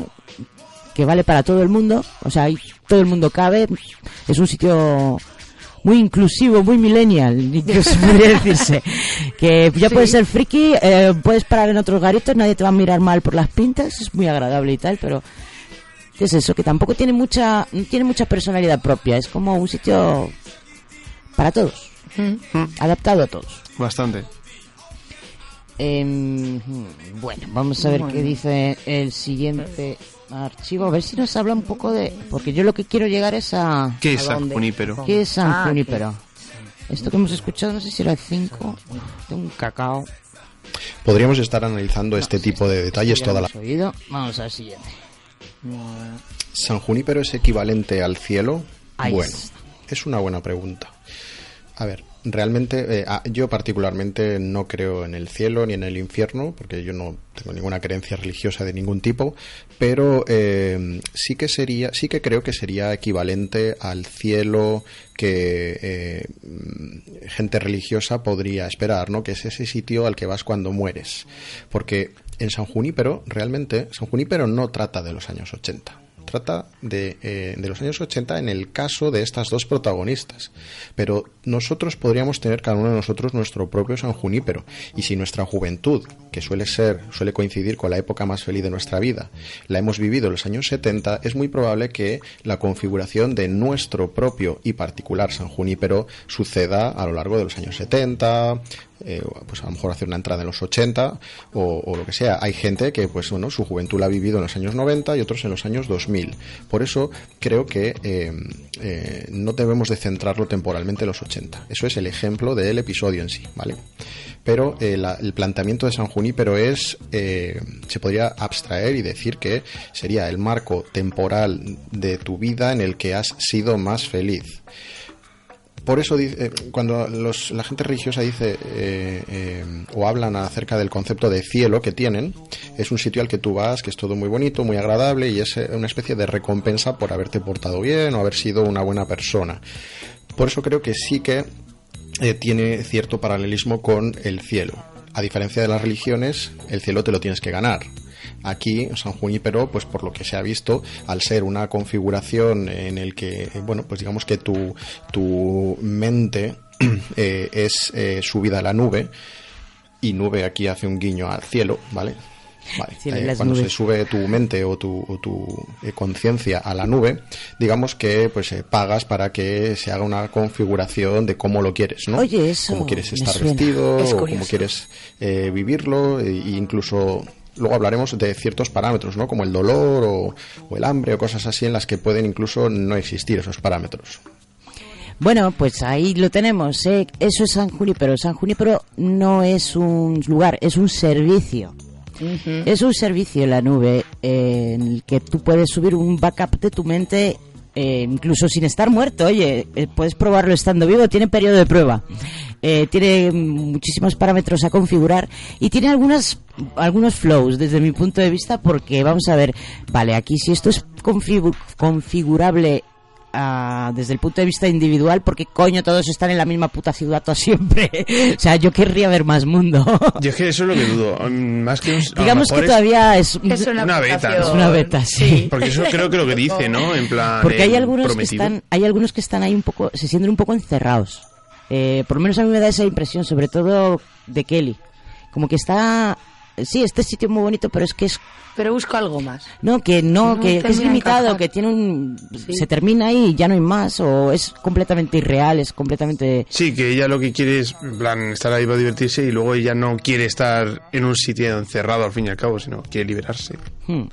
que vale para todo el mundo. O sea, ahí todo el mundo cabe. Es un sitio muy inclusivo, muy millennial, incluso podría decirse. Que ya puedes ser friki, eh, puedes parar en otros garitos, nadie te va a mirar mal por las pintas, es muy agradable y tal, pero ¿qué es eso? Que tampoco tiene mucha, no tiene mucha personalidad propia, es como un sitio para todos, Mm, adaptado a todos. Bastante. Em, bueno, vamos a ver qué dice el siguiente archivo, a ver si nos habla un poco de... Porque yo lo que quiero llegar es a... ¿Qué ¿A es San? Junípero? ¿Qué es San Ah, Junípero? Esto que hemos escuchado, no sé si era el 5 de un cacao. Podríamos estar analizando este tipo de detalles toda la... oído. Vamos al siguiente. ¿San Junípero es equivalente al cielo? Ahí bueno, está. es una buena pregunta. A ver, realmente, eh, ah, yo particularmente no creo en el cielo ni en el infierno, porque yo no tengo ninguna creencia religiosa de ningún tipo, pero eh, sí que sería, sí que creo que sería equivalente al cielo que eh, gente religiosa podría esperar, ¿no? Que es ese sitio al que vas cuando mueres, porque en San Junípero realmente San Junípero no trata de los años 80 trata de, eh, de, los años 80 en el caso de estas dos protagonistas. Pero nosotros podríamos tener cada uno de nosotros nuestro propio San Junípero. Y si nuestra juventud, que suele ser, suele coincidir con la época más feliz de nuestra vida, la hemos vivido en los años 70, es muy probable que la configuración de nuestro propio y particular San Junípero suceda a lo largo de los años 70, eh, pues a lo mejor hacer una entrada en los 80 o, lo que sea. Hay gente que, pues bueno, su juventud la ha vivido en los años 90 y otros en los años 2000. Por eso creo que eh, eh, no debemos de centrarlo temporalmente en los 80. Eso es el ejemplo del episodio en sí, ¿vale? Pero el planteamiento de San Junípero es, se podría abstraer y decir que sería el marco temporal de tu vida en el que has sido más feliz por eso dice, cuando los, la gente religiosa dice eh, eh, o hablan acerca del concepto de cielo que tienen, es un sitio al que tú vas, que es todo muy bonito, muy agradable y es eh, una especie de recompensa por haberte portado bien o haber sido una buena persona. Por eso creo que sí que eh, tiene cierto paralelismo con el cielo. A diferencia de las religiones, el cielo te lo tienes que ganar. Aquí, San Junípero, pues por lo que se ha visto, al ser una configuración en el que, bueno, pues digamos que tu, tu mente eh, es eh, subida a la nube, y nube aquí hace un guiño al cielo, ¿vale? Vale. Sí, Eh, cuando se sube tu mente o tu, tu eh, conciencia a la nube, digamos que pues eh, pagas para que se haga una configuración de cómo lo quieres, ¿no? Oye, eso Cómo quieres estar vestido, Es o cómo quieres eh, vivirlo, e incluso luego hablaremos de ciertos parámetros, ¿no? Como el dolor o, o el hambre o cosas así en las que pueden incluso no existir esos parámetros. Bueno, pues ahí lo tenemos. ¿eh? Eso es San Junípero. San Junípero no es un lugar, es un servicio. Es un servicio en la nube eh, en el que tú puedes subir un backup de tu mente eh, incluso sin estar muerto. Oye, eh, puedes probarlo estando vivo. Tiene periodo de prueba. Eh, tiene muchísimos parámetros a configurar y tiene algunas algunos flows desde mi punto de vista porque vamos a ver, vale, aquí si esto es configu- configurable ah, desde el punto de vista individual, porque coño todos están en la misma puta ciudad todo siempre. o sea, yo querría ver más mundo. Yo es que eso es lo que dudo. Más que un, a lo Digamos que es- todavía es, Es una, Una beta, una beta, sí. Porque eso creo que lo que dice, ¿no? En plan. porque hay algunos que están, hay algunos que están ahí un poco, se sienten un poco encerrados. Eh, por lo menos a mí me da esa impresión, sobre todo de Kelly, como que está, sí, este sitio es muy bonito, pero es que es Pero busco algo más. No, que no, No que, que es limitado, encajar. que tiene un... Sí. Se termina ahí y ya no hay más, o es completamente irreal, es completamente... Sí, que ella lo que quiere es, en plan, estar ahí para divertirse y luego ella no quiere estar en un sitio encerrado al fin y al cabo, sino quiere liberarse. Hmm.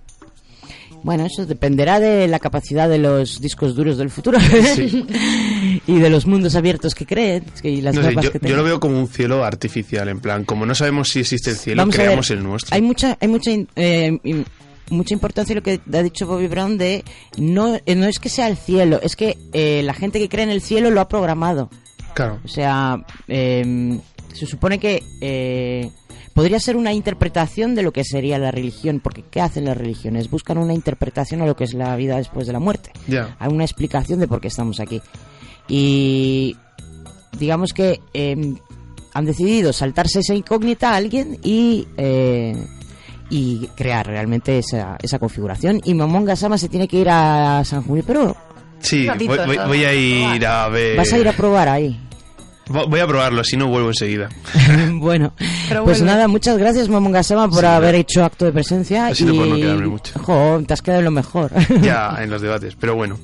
Bueno, eso dependerá de la capacidad de los discos duros del futuro y de los mundos abiertos que creen y las No sé, yo, que yo tengan. lo veo como un cielo artificial, en plan, como no sabemos si existe el cielo, Vamos a creamos el nuestro. Hay mucha, hay mucha, eh, mucha importancia lo que ha dicho Bobby Brown de no, eh, no es que sea el cielo, es que eh, la gente que cree en el cielo lo ha programado. Claro. O sea, eh, se supone que eh, podría ser una interpretación de lo que sería la religión, porque ¿qué hacen las religiones? Buscan una interpretación a lo que es la vida después de la muerte. Ya. Hay una explicación de por qué estamos aquí. Y digamos que eh, han decidido saltarse esa incógnita a alguien y... eh, y crear realmente esa, esa configuración. Y Mamón Gasama se tiene que ir a San Junípero. Sí, ratito, voy, voy- a ir a ver. Vas a ir a probar ahí. Vo- Voy a probarlo, si no vuelvo enseguida. bueno, Pero pues vuelve. nada, muchas gracias Mamongasama por Sí, haber hecho acto de presencia. Ha sido y... por no quedarme mucho. Jo, te has quedado en lo mejor. Ya en los debates, pero bueno.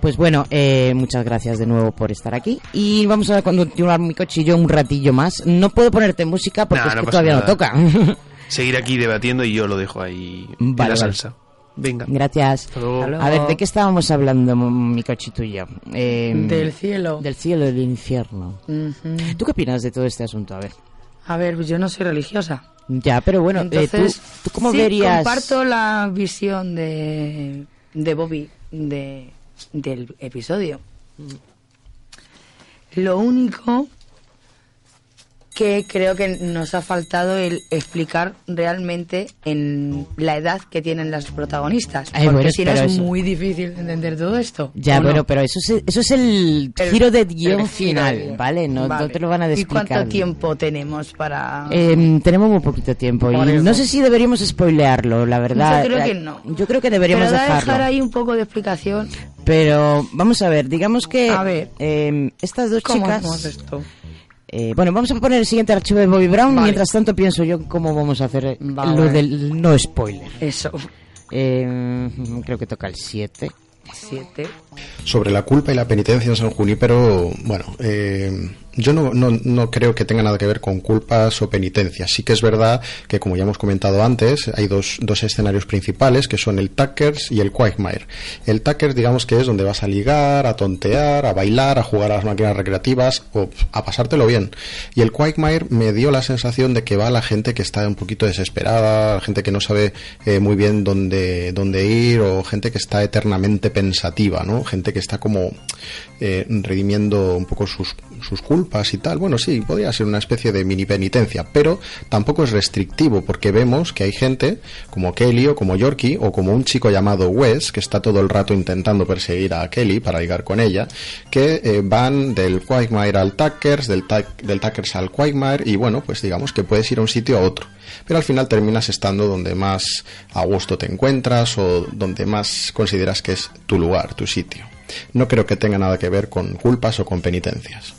Pues bueno, eh, muchas gracias de nuevo por estar aquí. Y vamos a continuar mi cochillo un ratillo más. No puedo ponerte música porque Nah, es no que todavía nada. no toca. Seguir aquí debatiendo y yo lo dejo ahí en Vale, la vale. salsa. Venga. gracias. A ver, ¿de qué estábamos hablando, mi cochito y yo? Eh, Del cielo. Del cielo del infierno. Ujú. ¿Tú qué opinas de todo este asunto? A ver. A ver, pues yo no soy religiosa. Ya, pero bueno, eh, Entonces, ¿tú, ¿tú cómo sí, verías? comparto la visión de, de Bobby de, del episodio. Lo único que creo que nos ha faltado el explicar realmente en la edad que tienen las protagonistas. Ay, porque bueno, si no es eso- muy difícil entender todo esto. Ya, ¿o no? bueno, pero eso es, eso es el, El- giro de guion final, de- ¿vale? No, no Vale. te lo van a ¿Y explicar. cuánto tiempo tenemos para...? Eh, tenemos muy poquito tiempo Por y eso. no sé si deberíamos spoilearlo, la verdad. Yo creo que no. Yo creo que deberíamos Pero dejarlo. dejar ahí un poco de explicación. Pero vamos a ver, digamos que A ver. eh, estas dos ¿Cómo chicas. hacemos esto? Eh, bueno, vamos a poner el siguiente archivo de Bobby Brown. Vale. Mientras tanto, pienso yo cómo vamos a hacer eh, Vale. lo del no spoiler. Eso. Eh, creo que toca el 7. Siete. Sobre la culpa y la penitencia en San Junípero, bueno, eh, yo no, no, no creo que tenga nada que ver con culpas o penitencias. Sí que es verdad que, como ya hemos comentado antes, hay dos, dos escenarios principales que son el Tuckers y el Quagmire. El Tuckers, digamos que es donde vas a ligar, a tontear, a bailar, a jugar a las máquinas recreativas o a pasártelo bien. Y el Quagmire me dio la sensación de que va la gente que está un poquito desesperada, gente que no sabe eh, muy bien dónde, dónde ir o gente que está eternamente pensativa, ¿no? Gente que está como eh, redimiendo un poco sus, sus culpas y tal. Bueno, sí, podría ser una especie de mini penitencia, pero tampoco es restrictivo porque vemos que hay gente como Kelly o como Yorkie o como un chico llamado Wes que está todo el rato intentando perseguir a Kelly para ligar con ella, que eh, van del Quagmire al Tuckers, del, del Tuckers al Quagmire y bueno, pues digamos que puedes ir a un sitio a otro. Pero al final terminas estando donde más a gusto te encuentras o donde más consideras que es tu lugar, tu sitio. No creo que tenga nada que ver con culpas o con penitencias.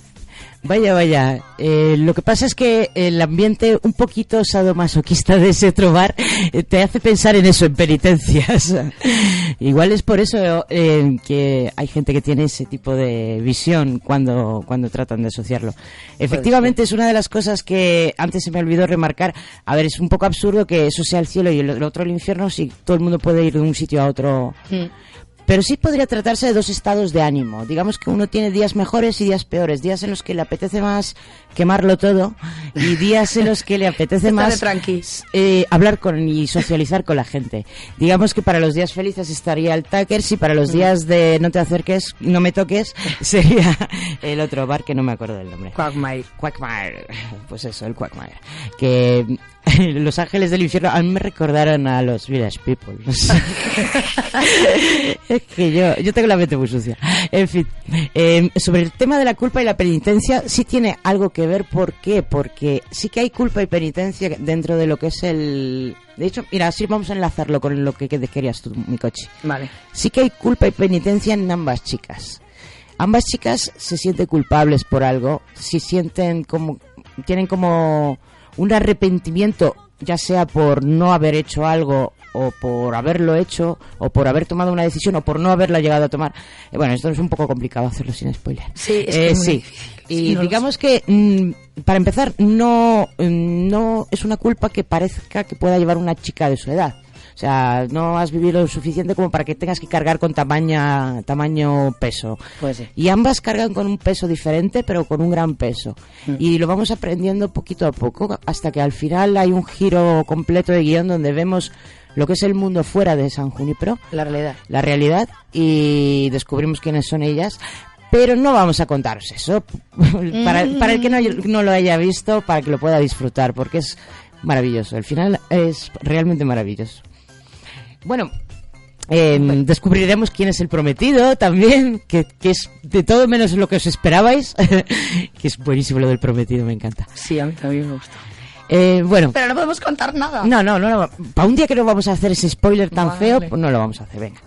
Vaya, vaya. Eh, lo que pasa es que el ambiente un poquito sadomasoquista de ese otro bar eh, te hace pensar en eso, en penitencias. Igual es por eso eh, que hay gente que tiene ese tipo de visión cuando, cuando tratan de asociarlo. Efectivamente, es una de las cosas que antes se me olvidó remarcar. A ver, es un poco absurdo que eso sea el cielo y el el otro el infierno si todo el mundo puede ir de un sitio a otro pero sí podría tratarse de dos estados de ánimo. Digamos que uno tiene días mejores y días peores. Días en los que le apetece más quemarlo todo y días en los que le apetece más eh, hablar con y socializar con la gente. Digamos que para los días felices estaría el Tuckers y para los días de no te acerques, no me toques, sería el otro bar que no me acuerdo del nombre. Quagmire. Quagmire. Pues eso, el Quagmire. Que Los Ángeles del Infierno a mí me recordaron a los Village People. Es que yo, yo tengo la mente muy sucia. En fin, eh, sobre el tema de la culpa y la penitencia, sí tiene algo que ver. ¿Por qué? Porque sí que hay culpa y penitencia dentro de lo que es el... De hecho, mira, así vamos a enlazarlo con lo que que querías tú, mi coche. Vale. Sí que hay culpa y penitencia en ambas chicas. Ambas chicas se sienten culpables por algo, si sienten como tienen como un arrepentimiento, ya sea por no haber hecho algo o por haberlo hecho o por haber tomado una decisión o por no haberla llegado a tomar. Eh, bueno, esto es un poco complicado hacerlo sin spoiler. Sí, es Eh, que sí. Y lo digamos que mm, para empezar no mm, no es una culpa que parezca que pueda llevar una chica de su edad. O sea, no has vivido lo suficiente como para que tengas que cargar con tamaña, tamaño peso. Pues sí. Y ambas cargan con un peso diferente, pero con un gran peso. Mm. Y lo vamos aprendiendo poquito a poco, hasta que al final hay un giro completo de guion donde vemos lo que es el mundo fuera de San Junipero, La realidad. la realidad, y descubrimos quiénes son ellas. Pero no vamos a contaros eso, para, para el que no, no lo haya visto, para que lo pueda disfrutar, porque es maravilloso. El final es realmente maravilloso. Bueno, eh, descubriremos quién es el prometido también, que, que es de todo menos lo que os esperabais, que es buenísimo lo del prometido, me encanta. Sí, a mí también me gusta. Eh, bueno, Pero no podemos contar nada. no, no, no, para un día que no vamos a hacer ese spoiler tan Vale. feo, pues no lo vamos a hacer, venga.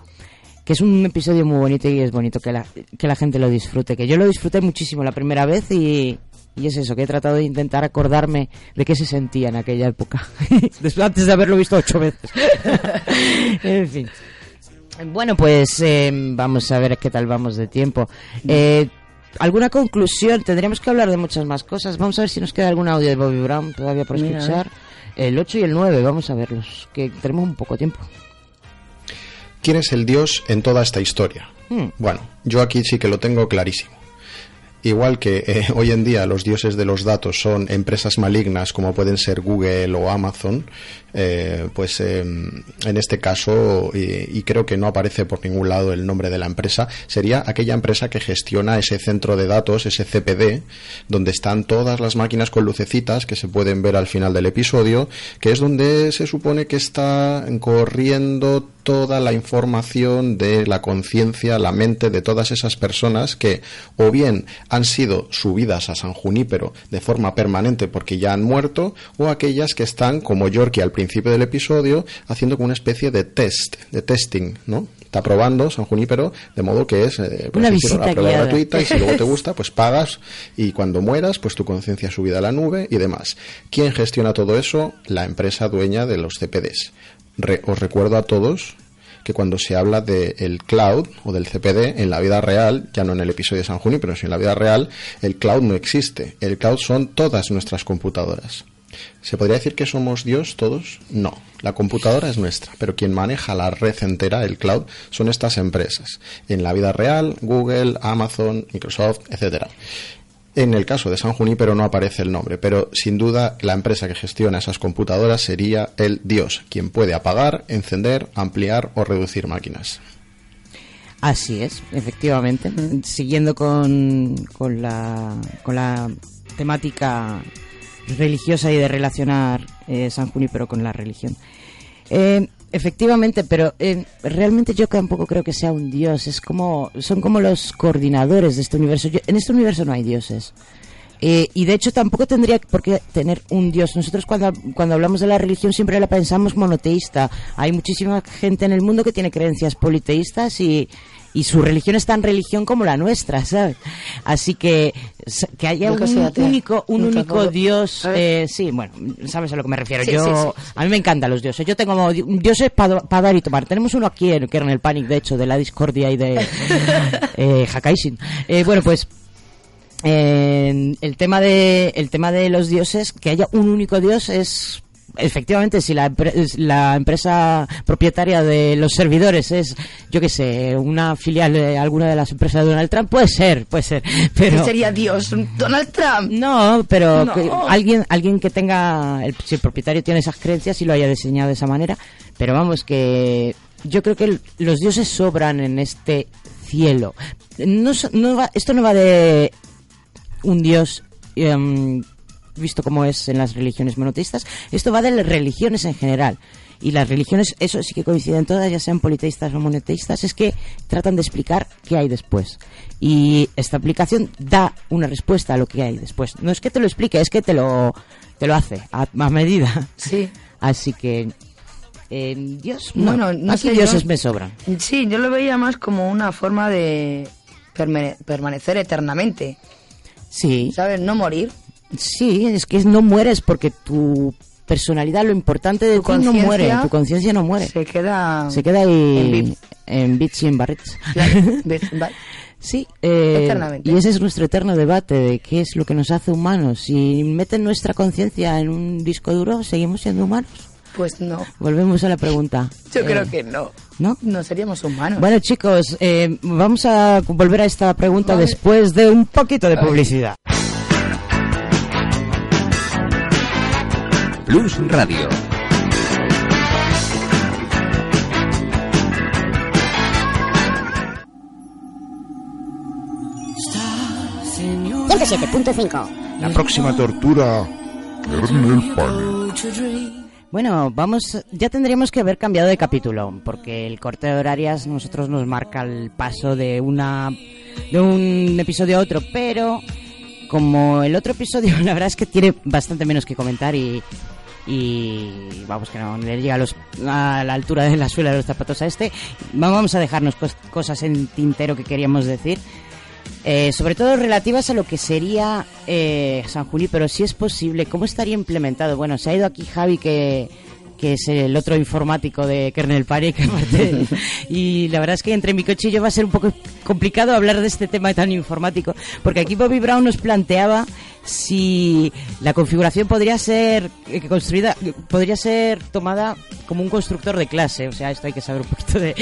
Que es un episodio muy bonito y es bonito que la, que la gente lo disfrute. Que yo lo disfruté muchísimo la primera vez y, y es eso, que he tratado de intentar acordarme de qué se sentía en aquella época. Después, antes de haberlo visto ocho veces. en fin. Bueno, pues eh, vamos a ver qué tal vamos de tiempo. Eh, ¿Alguna conclusión? Tendríamos que hablar de muchas más cosas. Vamos a ver si nos queda algún audio de Bobby Brown todavía por Mira, escuchar. El 8 y el 9, vamos a verlos, que tenemos un poco tiempo. ¿Quién es el dios en toda esta historia? Hmm. Bueno, yo aquí sí que lo tengo clarísimo. Igual que eh, hoy en día los dioses de los datos son empresas malignas como pueden ser Google o Amazon, eh, pues eh, en este caso, y creo que no aparece por ningún lado el nombre de la empresa, sería aquella empresa que gestiona ese centro de datos, ese CPD, donde están todas las máquinas con lucecitas que se pueden ver al final del episodio, que es donde se supone que está corriendo toda la información de la conciencia, la mente de todas esas personas que o bien han sido subidas a San Junípero de forma permanente porque ya han muerto, o aquellas que están, como Yorkie al principio del episodio, haciendo como una especie de test, de testing, ¿no? Está probando San Junípero, de modo que es eh, por Una visita una prueba guiada. gratuita y si luego te gusta, pues pagas y cuando mueras, pues tu conciencia subida a la nube y demás. ¿Quién gestiona todo eso? La empresa dueña de los CPDs. Re- os recuerdo a todos que cuando se habla del cloud o del CPD en la vida real, ya no en el episodio de San Junio, pero si en la vida real, el cloud no existe. El cloud son todas nuestras computadoras. ¿Se podría decir que somos Dios todos? No. La computadora es nuestra, pero quien maneja la red entera, el cloud, son estas empresas. En la vida real, Google, Amazon, Microsoft, etcétera. En el caso de San Junípero no aparece el nombre, pero sin duda la empresa que gestiona esas computadoras sería el Dios, quien puede apagar, encender, ampliar o reducir máquinas. Así es, efectivamente. Siguiendo con, con, la, con la temática religiosa y de relacionar eh, San Junípero con la religión. Eh, efectivamente, pero eh, realmente yo tampoco creo que sea un dios. Es como son como los coordinadores de este universo. Yo- en este universo no hay dioses. Eh, y de hecho tampoco tendría por qué tener un dios. Nosotros cuando, cuando hablamos de la religión siempre la pensamos monoteísta. Hay muchísima gente en el mundo que tiene creencias politeístas y, y su religión es tan religión como la nuestra, ¿sabes? Así que que haya Nunca un único, un único dios, eh, sí, bueno, sabes a lo que me refiero. Sí, Yo, sí, sí, a mí me encantan los dioses. Yo tengo dioses para dar y tomar. Tenemos uno aquí en Kernel Panic, de hecho, de la discordia y de eh, Hakaisin. Eh, bueno, pues eh, el tema de el tema de los dioses, que haya un único dios es efectivamente si la, empre- es la empresa propietaria de los servidores es yo qué sé una filial de alguna de las empresas de Donald Trump puede ser puede ser pero ¿Qué sería Dios? ¿Donald Trump? no, pero No. que alguien, alguien que tenga, el, si el propietario tiene esas creencias y lo haya diseñado de esa manera, pero vamos que yo creo que los dioses sobran en este cielo. No, no va- esto no va de un dios em, visto como es en las religiones monoteístas, esto va de las religiones en general. Y las religiones, eso sí que coinciden todas, ya sean politeístas o monoteístas, es que tratan de explicar qué hay después. Y esta aplicación da una respuesta a lo que hay después. No es que te lo explique, es que te lo, te lo hace a, a medida. Sí. Así que, eh, Dios, no, Bueno, no aquí sé, dioses yo- me sobran. Sí, yo lo veía más como una forma de permane- permanecer eternamente. Sí. ¿Sabes? No morir. Sí, es que no mueres porque tu personalidad, lo importante de Tu ti no muere, tu conciencia no muere. Se queda. Se queda en ahí bits. en bits y en barrets. Sí, eh, y ese es nuestro eterno debate de qué es lo que nos hace humanos. Si meten nuestra conciencia en un disco duro, ¿seguimos siendo humanos? Pues no. Volvemos a la pregunta. Yo Eh, creo que no. ¿No? No seríamos humanos. Bueno, chicos, eh, vamos a volver a esta pregunta Vale. después de un poquito de Ay. Plus Radio. La próxima tortura. Bueno, vamos, ya tendríamos que haber cambiado de capítulo, porque el corte de horarias nosotros nos marca el paso de una de un episodio a otro, pero como el otro episodio la verdad es que tiene bastante menos que comentar y y vamos que no le llega a, los, a la altura de la suela de los zapatos a este, vamos a dejarnos cos- cosas en tintero que queríamos decir. Eh, sobre todo relativas a lo que sería eh, San Juli, pero si es posible, ¿cómo estaría implementado? Bueno, se ha ido aquí Javi, que, que es el otro informático de Kernel Panic, aparte, y la verdad es que entre mi coche y yo va a ser un poco complicado hablar de este tema tan informático, porque aquí Bobby Brown nos planteaba si la configuración podría ser eh, construida, podría ser tomada como un constructor de clase. O sea, esto hay que saber un poquito de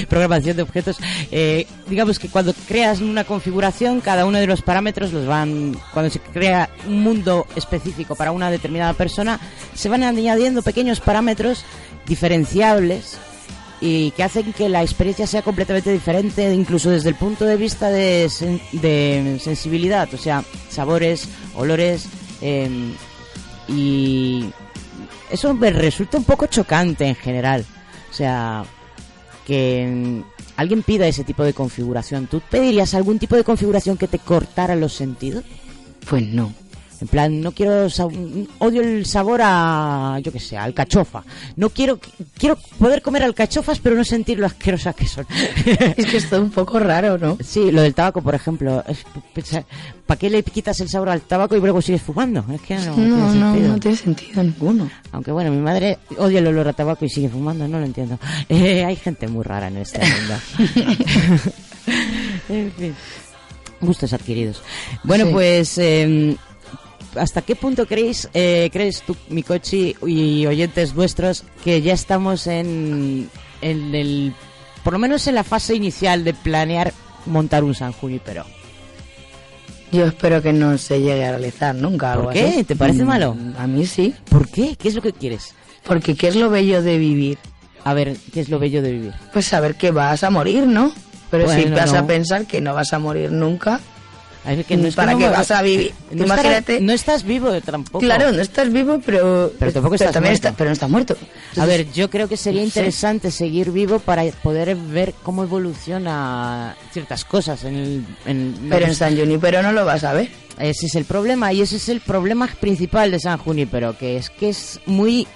programación de objetos. Eh, digamos que cuando creas una configuración, cada uno de los parámetros los van, cuando se crea un mundo específico para una determinada persona, se van añadiendo pequeños parámetros diferenciables y que hacen que la experiencia sea completamente diferente, incluso desde el punto de vista de, de sensibilidad, o sea, sabores, olores, eh, y eso me resulta un poco chocante en general. O sea, que alguien pida ese tipo de configuración. ¿Tú pedirías algún tipo de configuración que te cortara los sentidos? Pues no. En plan, no quiero odio el sabor a yo qué sé, a alcachofa. No quiero quiero poder comer alcachofas pero no sentir lo asquerosas que son. Es que es todo un poco raro, ¿no? Sí, lo del tabaco, por ejemplo, ¿para qué le quitas el sabor al tabaco y luego sigues fumando? Es que no, No, tiene no, sentido. no tiene sentido ninguno. Aunque bueno, mi madre odia el olor a tabaco y sigue fumando, no lo entiendo. Eh, hay gente muy rara en este mundo. en fin, gustos adquiridos. Bueno, Sí. pues eh, ¿hasta qué punto creéis, eh, crees tú, Mikochi y oyentes vuestros, que ya estamos en, en el, por lo menos en la fase inicial de planear montar un San Junipero? Yo espero que no se llegue a realizar nunca. ¿Por algo qué? así. ¿Te parece Mm, malo? A mí sí. ¿Por qué? ¿Qué es lo que quieres? Porque ¿qué es lo bello de vivir? A ver, ¿qué es lo bello de vivir? Pues saber que vas a morir, ¿no? Pero si vas a pensar que no vas a morir nunca, que no es que ¿para no qué me- vas a vivir? No Imagínate. no estás vivo tampoco. Claro, no estás vivo, pero... Pero tampoco estás también muerto. está- pero no estás muerto. A ver, yo creo que sería Sí. interesante seguir vivo para poder ver cómo evoluciona ciertas cosas en el... en- Pero en San Junipero no lo vas a ver. Ese es el problema y ese es el problema principal de San Junípero, que es que es muy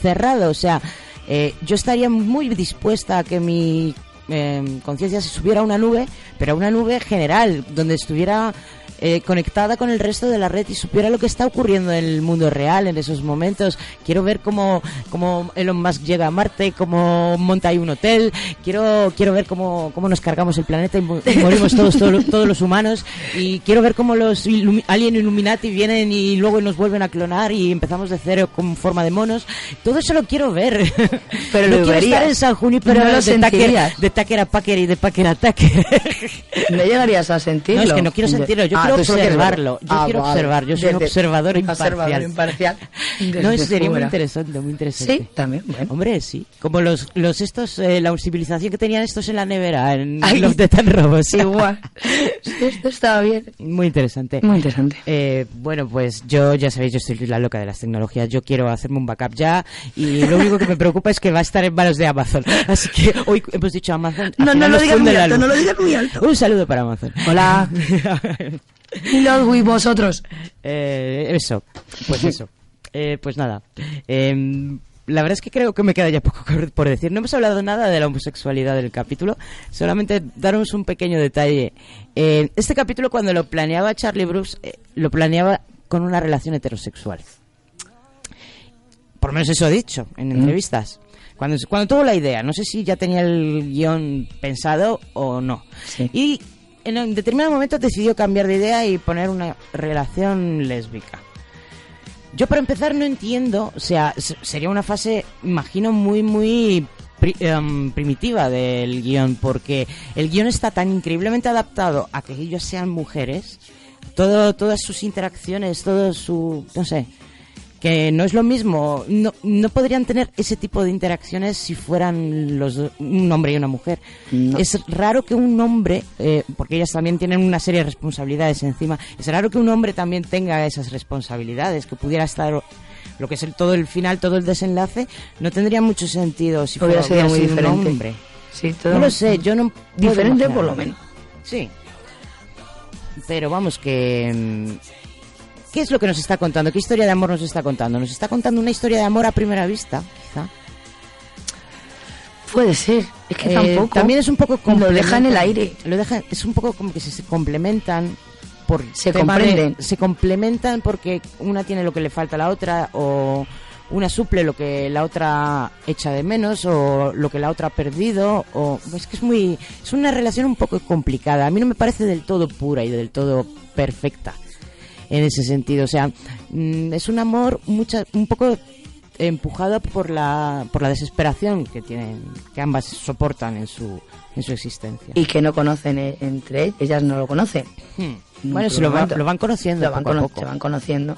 cerrado. O sea, eh, yo estaría muy dispuesta a que mi eh, conciencia se subiera a una nube, pero a una nube general, donde estuviera eh, conectada con el resto de la red y supiera lo que está ocurriendo en el mundo real en esos momentos. Quiero ver cómo, cómo Elon Musk llega a Marte, cómo monta ahí un hotel. Quiero, quiero ver cómo, cómo nos cargamos el planeta y, mo- y morimos todos, todos, todos los humanos. Y quiero ver cómo los ilumi- Alien Illuminati vienen y luego nos vuelven a clonar y empezamos de cero con forma de monos. Todo eso lo quiero ver. Pero no lo quiero estar en San Junipero No lo de, Tucker, de Tucker a Packer y de Packer a Tucker. No llegarías a sentirlo. No, es que no quiero sentirlo, yo Ah, quiero observarlo, yo Ah, quiero vale. observar, yo soy un observador imparcial. Observador imparcial. No, Desde sería muy interesante, muy interesante. Sí, también, bueno. Hombre, sí. Como los, los estos, eh, la civilización que tenían estos en la nevera, en Ay. los de Tan Robos. Igual. Sí, Esto estaba bien. Muy interesante. Muy interesante. Eh, bueno, pues yo, ya sabéis, yo soy la loca de las tecnologías. Yo quiero hacerme un backup ya y lo único que me preocupa es que va a estar en manos de Amazon. Así que hoy hemos dicho Amazon. No, no lo digas muy alto, no lo digas muy alto. Un saludo para Amazon. Hola. Y los y vosotros. Eh, eso, pues eso. Eh, pues nada. Em, la verdad es que creo que me queda ya poco por- decir. No hemos hablado nada de la homosexualidad del capítulo, solamente daros un pequeño detalle. Eh, este capítulo, cuando lo planeaba Charlie Brooks, eh, lo planeaba con una relación heterosexual. Por menos eso ha dicho en entrevistas. Cuando, cuando tuvo la idea, no sé si ya tenía el guion pensado o no. Sí. Y en determinado momento decidió cambiar de idea y poner una relación lésbica. Yo para empezar no entiendo, o sea, sería una fase, imagino, muy, muy em, primitiva del guion, porque el guion está tan increíblemente adaptado a que ellos sean mujeres, todo, todas sus interacciones, todo su, no sé, que no es lo mismo, no, no podrían tener ese tipo de interacciones si fueran los un hombre y una mujer. No. Es raro que un hombre, eh, porque ellas también tienen una serie de responsabilidades encima, es raro que un hombre también tenga esas responsabilidades, que pudiera estar lo que es el, todo el final, todo el desenlace, no tendría mucho sentido si fuera sido muy un diferente. hombre. Sí, todo. No lo sé, yo no Diferente por lo menos. Sí. Pero vamos que... ¿Qué es lo que nos está contando? ¿Qué historia de amor nos está contando? Nos está contando una historia de amor a primera vista, quizá. Puede ser. Es que Eh, tampoco. También es un poco Lo deja en el aire. Lo deja, es un poco como que se, se complementan por Se tema de- comprenden. se complementan porque una tiene lo que le falta a la otra o una suple lo que la otra echa de menos o lo que la otra ha perdido o es que es muy es una relación un poco complicada. A mí no me parece del todo pura y del todo perfecta. En ese sentido. O sea, mm, es un amor mucha, un poco empujado por la, por la desesperación que tienen, que ambas soportan en su, en su existencia. Y que no conocen eh, entre ellas, ellas no lo conocen. Hmm. En Bueno, se lo, va- momento. lo van conociendo Lo van poco a cono- poco. Se van conociendo.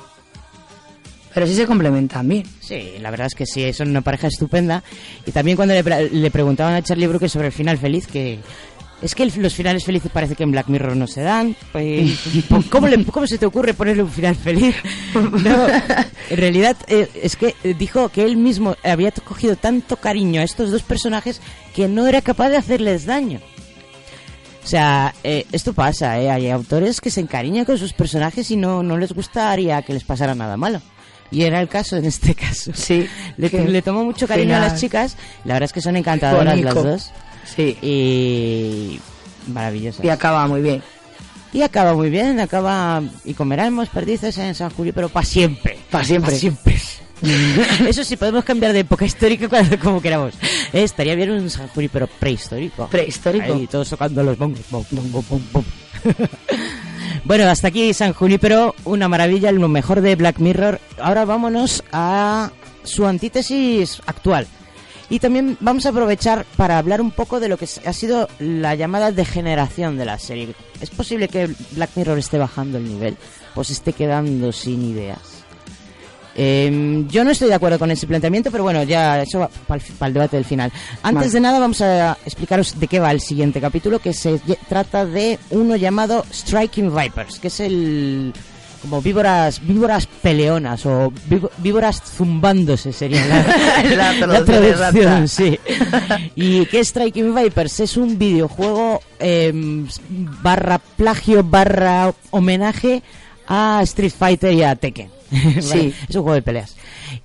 Pero sí se complementan bien. Sí, la verdad es que sí, son una pareja estupenda. Y también cuando le, pre- le preguntaban a Charlie Brooker sobre el final feliz, que es que el- los finales felices parece que en Black Mirror no se dan. Pues, ¿cómo, le- ¿Cómo se te ocurre ponerle un final feliz? No, en realidad eh, es que eh, dijo que él mismo había cogido tanto cariño a estos dos personajes que no era capaz de hacerles daño. O sea, eh, esto pasa, ¿eh? hay autores que se encariñan con sus personajes y no, no les gustaría que les pasara nada malo. Y era el caso en este caso. Sí. Le, le tomó mucho cariño a las chicas. La verdad es que son encantadoras las dos. Sí. Y maravillosas. Y acaba muy bien. Y acaba muy bien, acaba y comeremos perdices en San Julio, pero para siempre. Pa' siempre. Pa' siempre. Eso sí, podemos cambiar de época histórica cuando, como queramos. Eh, estaría bien un San Julio, pero prehistórico. Prehistórico. Ahí, todos tocando los bongos. Bom, bom, bom. bueno, hasta aquí San Junípero, una maravilla, lo mejor de Black Mirror. Ahora vámonos a su antítesis actual. Y también vamos a aprovechar para hablar un poco de lo que ha sido la llamada degeneración de la serie. ¿Es posible que Black Mirror esté bajando el nivel o se esté quedando sin ideas? Eh, yo no estoy de acuerdo con ese planteamiento, pero bueno, ya eso va para el, debate del final. Antes Vale. de nada vamos a explicaros de qué va el siguiente capítulo, que se trata de uno llamado Striking Vipers, que es el como víboras víboras peleonas o víbo- víboras zumbándose sería la, La la traducción sí. Y que Striking Vipers es un videojuego eh, barra plagio barra homenaje a Street Fighter y a Tekken. Sí. es un juego de peleas.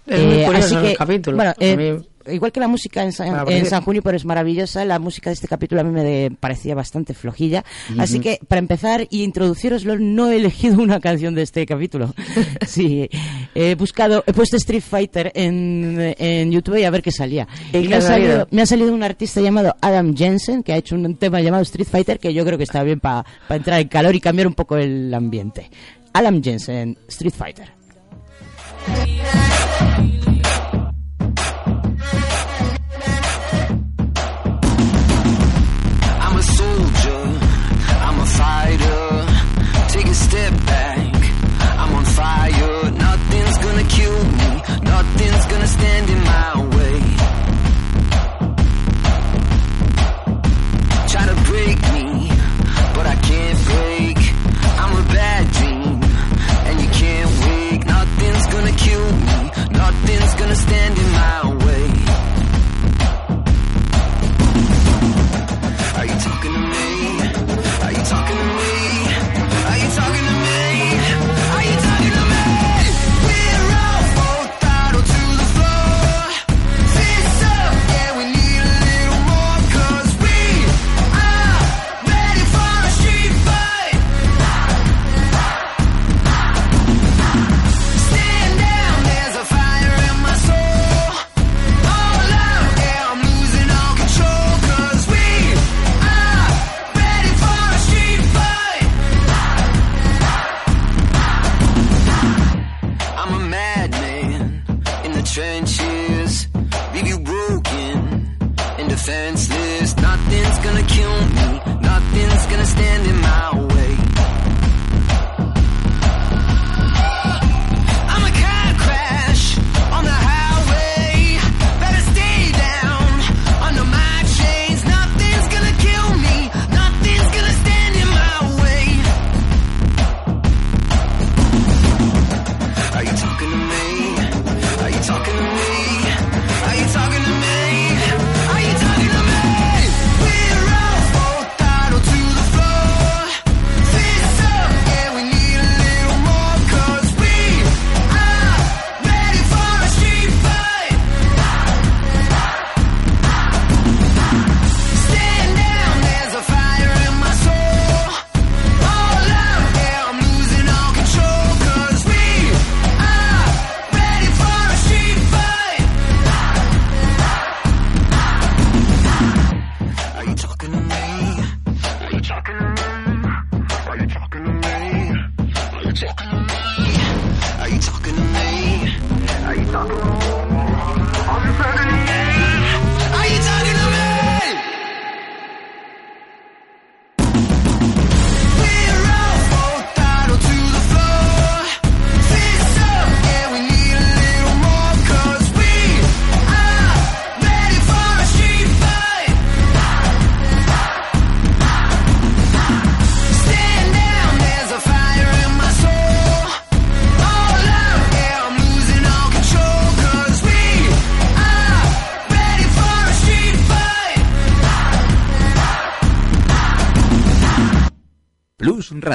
Es muy curioso así el que. Bueno, eh, igual que la música en San, ha en. San Junio, pero es maravillosa, la música de este capítulo a mí me de- parecía bastante flojilla. Así que, para empezar y introduciroslo, no he elegido una canción de este capítulo. sí, he buscado, he puesto Street Fighter en, en YouTube y a ver qué salía. ¿Y me, ha salido? me ha salido un artista llamado Adam Jensen, que ha hecho un tema llamado Street Fighter, que yo creo que está bien para entrar en calor y cambiar un poco el ambiente. Adam Jensen, Street Fighter.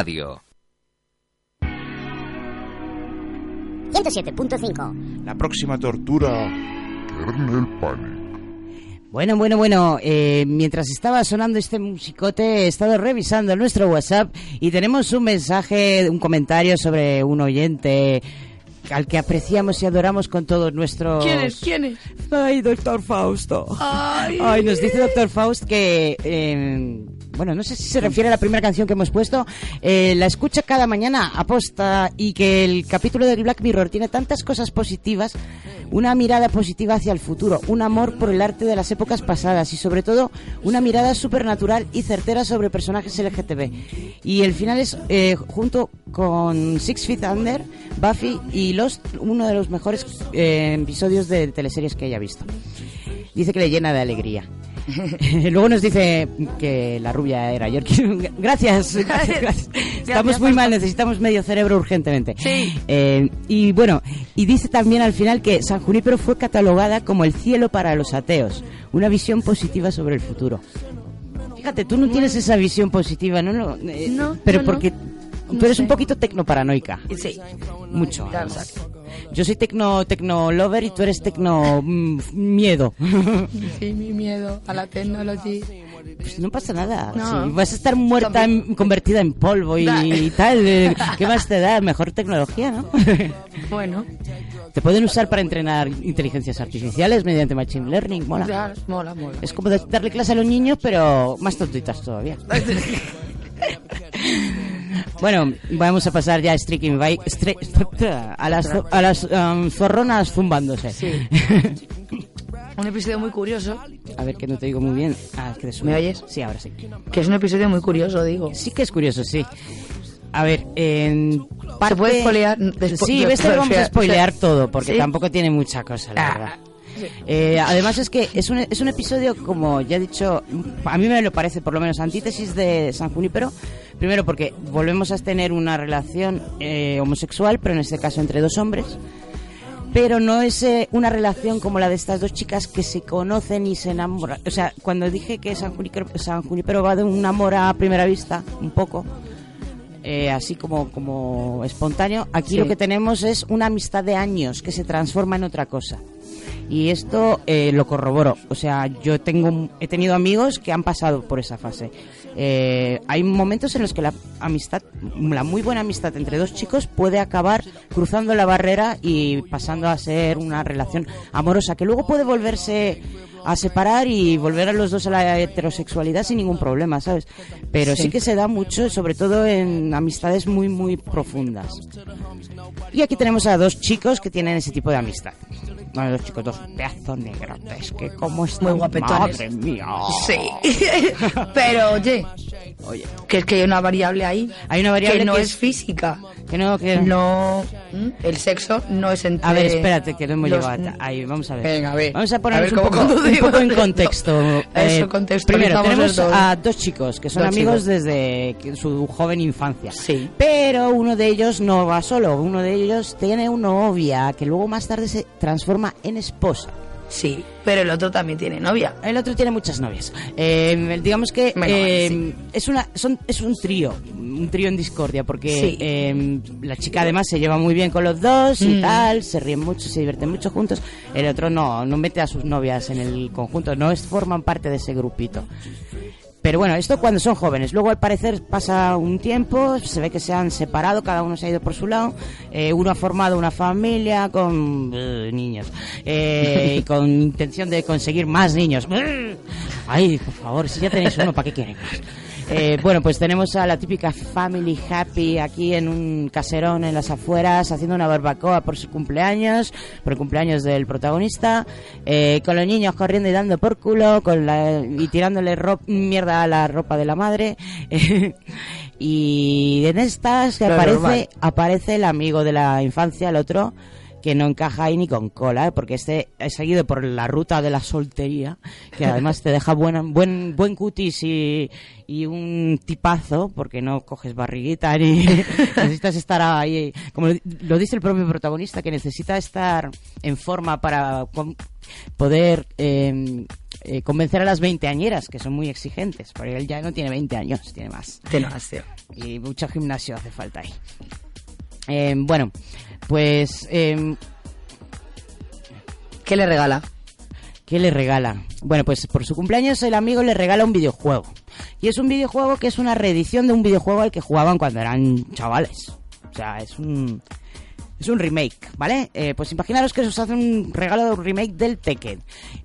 Radio. 107.5. La próxima tortura, Kernel Panic. Bueno, bueno, bueno, eh, mientras estaba sonando este musicote, he estado revisando nuestro WhatsApp y tenemos un mensaje, un comentario sobre un oyente al que apreciamos y adoramos con todos nuestros... ¿Quién es? ¿Quién es? Ay, doctor Fausto. Ay. Ay, nos dice doctor Faust que... eh, bueno, no sé si se refiere a la primera canción que hemos puesto. eh, la escucha cada mañana aposta y que el capítulo del Black Mirror tiene tantas cosas positivas, una mirada positiva hacia el futuro, un amor por el arte de las épocas pasadas y sobre todo una mirada supernatural y certera sobre personajes LGTB. Y el final es, eh, junto con Six Feet Under, Buffy y Lost, uno de los mejores eh, episodios de teleseries que haya visto. Dice que le llena de alegría. Luego nos dice que la rubia era Yorkie. Gracias, gracias, gracias. Estamos muy mal, necesitamos medio cerebro urgentemente. Sí. Eh, y bueno, y dice también al final que San Junípero fue catalogada como el cielo para los ateos, una visión positiva sobre el futuro. Fíjate, tú no tienes esa visión positiva, ¿no? no, eh, No, pero no. porque tú eres un poquito tecnoparanoica. Sí. Mucho. Además. Yo soy tecno, tecno lover y tú eres tecno mm, miedo. Sí, mi miedo a la tecnología. Pues no pasa nada. No. Vas a estar muerta, en- convertida en polvo y, tal, eh, ¿qué más te da? Mejor tecnología, ¿no? Bueno, te pueden usar para entrenar inteligencias artificiales mediante machine learning, mola. ya, mola, mola. Es como darle clase a los niños, pero más tontitas todavía. Bueno, vamos a pasar ya a Bike, stri- a las, a las um, zorronas zumbándose. Sí. Un episodio muy curioso, A ver, que no te digo muy bien. Ah, que. ¿Me oyes? Sí, ahora sí. que es un episodio muy curioso, digo. Sí que es curioso, sí. A ver, en parte... ¿Se puede spoilear? Sí, ves que o vamos a spoilear todo, porque ¿sí? tampoco tiene mucha cosa, la Ah, verdad. Eh, además es que es un, es un episodio, como ya he dicho, a mí me lo parece por lo menos antítesis de San Junípero. Primero porque volvemos a tener una relación eh, homosexual, pero en este caso entre dos hombres. Pero no es eh, una relación como la de estas dos chicas que se conocen y se enamoran. O sea, cuando dije que San Junípero, San Junípero va de un amor a primera vista, un poco, eh, así como, como espontáneo. Aquí Sí. lo que tenemos es una amistad de años que se transforma en otra cosa. Y esto eh, lo corroboro. O sea, yo tengo, he tenido amigos que han pasado por esa fase. Eh, hay momentos en los que la amistad, la muy buena amistad entre dos chicos puede acabar cruzando la barrera y pasando a ser una relación amorosa que luego puede volverse a separar y volver a los dos a la heterosexualidad sin ningún problema, ¿sabes? Pero sí, Sí. que se da mucho, sobre todo en amistades muy, muy profundas. Y aquí tenemos a dos chicos que tienen ese tipo de amistad. Bueno, dos chicos, dos pedazos negrotes, que como están, Muy guapetones. Madre mía. Sí. Pero oye, Oye, que es que hay una variable ahí hay una variable que no que es física. que no, que No, el sexo no es entre A ver, espérate, que no hemos los- llegado ahí. Vamos a ver. Venga, a ver. Vamos a ver un, poco, un poco en contexto. Eso, Eh, Primero, tenemos a dos chicos que son Dos amigos chicos. desde su joven infancia. Sí. Pero uno de ellos no va solo. Uno de ellos tiene una novia que luego más tarde se transforma en esposa. Sí, pero el otro también tiene novia. El otro tiene muchas novias. Eh, digamos que eh, es una son es un trío, un trío en discordia, porque Sí. eh, la chica además se lleva muy bien con los dos y Mm. tal, se ríen mucho, se divierten mucho juntos. El otro no, no mete a sus novias en el conjunto, no es, forman parte de ese grupito. Pero bueno, esto cuando son jóvenes. Luego al parecer pasa un tiempo, se ve que se han separado, cada uno se ha ido por su lado. Eh, uno ha formado una familia con eh, niños eh, y con intención de conseguir más niños. Ay, por favor, si ya tenéis uno, ¿para qué quieren más? Eh, bueno, pues tenemos a la típica family happy aquí en un caserón en las afueras haciendo una barbacoa por su cumpleaños, por el cumpleaños del protagonista, eh, con los niños corriendo y dando por culo con la, y tirándole mierda a la ropa de la madre. y en estas que aparece, normal. aparece el amigo de la infancia, el otro que no encaja ahí ni con cola, ¿eh? porque este es seguido por la ruta de la soltería, que además te deja buena, buen buen cutis y, y un tipazo, porque no coges barriguita ni necesitas estar ahí, como lo dice el propio protagonista, que necesita estar en forma para poder eh, eh, convencer a las veinteañeras, que son muy exigentes, porque él ya no tiene 20 años, tiene más. Tiene más, tío. Y mucho gimnasio hace falta ahí. Eh, bueno, pues... eh, ¿Qué le regala? ¿Qué le regala? Bueno, pues por su cumpleaños el amigo le regala un videojuego. Y es un videojuego que es una reedición de un videojuego al que jugaban cuando eran chavales. O sea, es un... Es un remake, ¿vale? Eh, pues imaginaros que os hace un regalo de un remake del Tekken,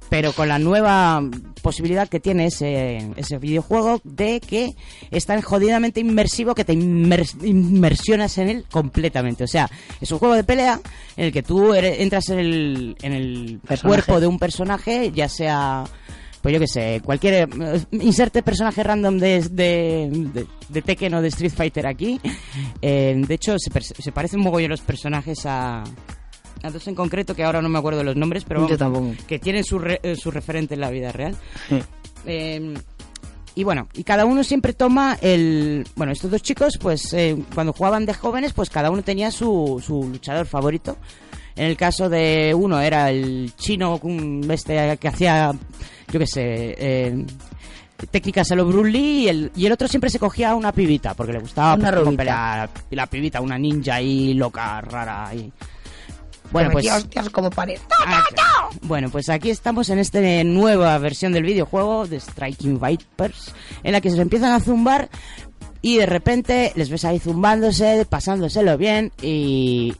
pero con la nueva posibilidad que tiene ese, ese videojuego de que es tan jodidamente inmersivo que te inmers- inmersionas en él completamente. O sea, es un juego de pelea en el que tú eres- entras en el, en el Personaje. cuerpo de un personaje, ya sea pues yo qué sé, cualquier eh, inserte personaje random de, de, de, de Tekken o de Street Fighter aquí. Eh, de hecho, se, se parecen un mogollón los personajes a, a dos en concreto que ahora no me acuerdo los nombres, pero Yo vamos, tampoco. que tienen su, re- eh, su referente en la vida real. Eh, y bueno, y cada uno siempre toma el... Bueno, estos dos chicos, pues eh, cuando jugaban de jóvenes, pues cada uno tenía su, su luchador favorito. En el caso de uno era el chino un- este que hacía, yo qué sé, eh, técnicas a lo Bruce Lee y el, y el otro siempre se cogía una pibita porque le gustaba Una pues, pelear. y la pibita, una ninja ahí loca, rara y... Bueno, pues... hostias como pared. Ah. Bueno, pues aquí estamos en esta nueva versión del videojuego de Striking Vipers, en la que se empiezan a zumbar y de repente les ves ahí zumbándose, pasándoselo bien y...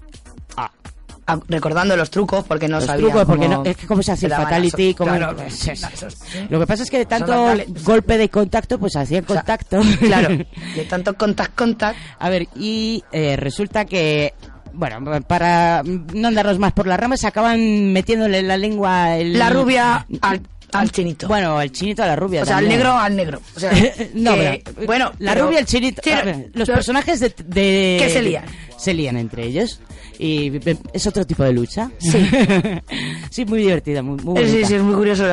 Recordando los trucos porque no los sabía trucos, porque no, es que cómo se hace el daban fatality, claro, esos- Lo que pasa es que de tanto golpe de contacto, pues hacían contacto. Claro, de tanto contact contact. A ver, y eh, resulta que, bueno, para no andarnos más por las ramas, acaban metiéndole en la lengua el... La rubia al, al chinito. Bueno, el chinito a la rubia. o sea, al negro al negro. O sea, no, que- pero, bueno, la pero- rubia, el chinito. Sí, a ver, los pero- personajes de, de- Que se lían. Se lían entre ellos. Y eh, es otro tipo de lucha. Sí. sí, muy divertida, muy, muy sí, sí, es muy curioso.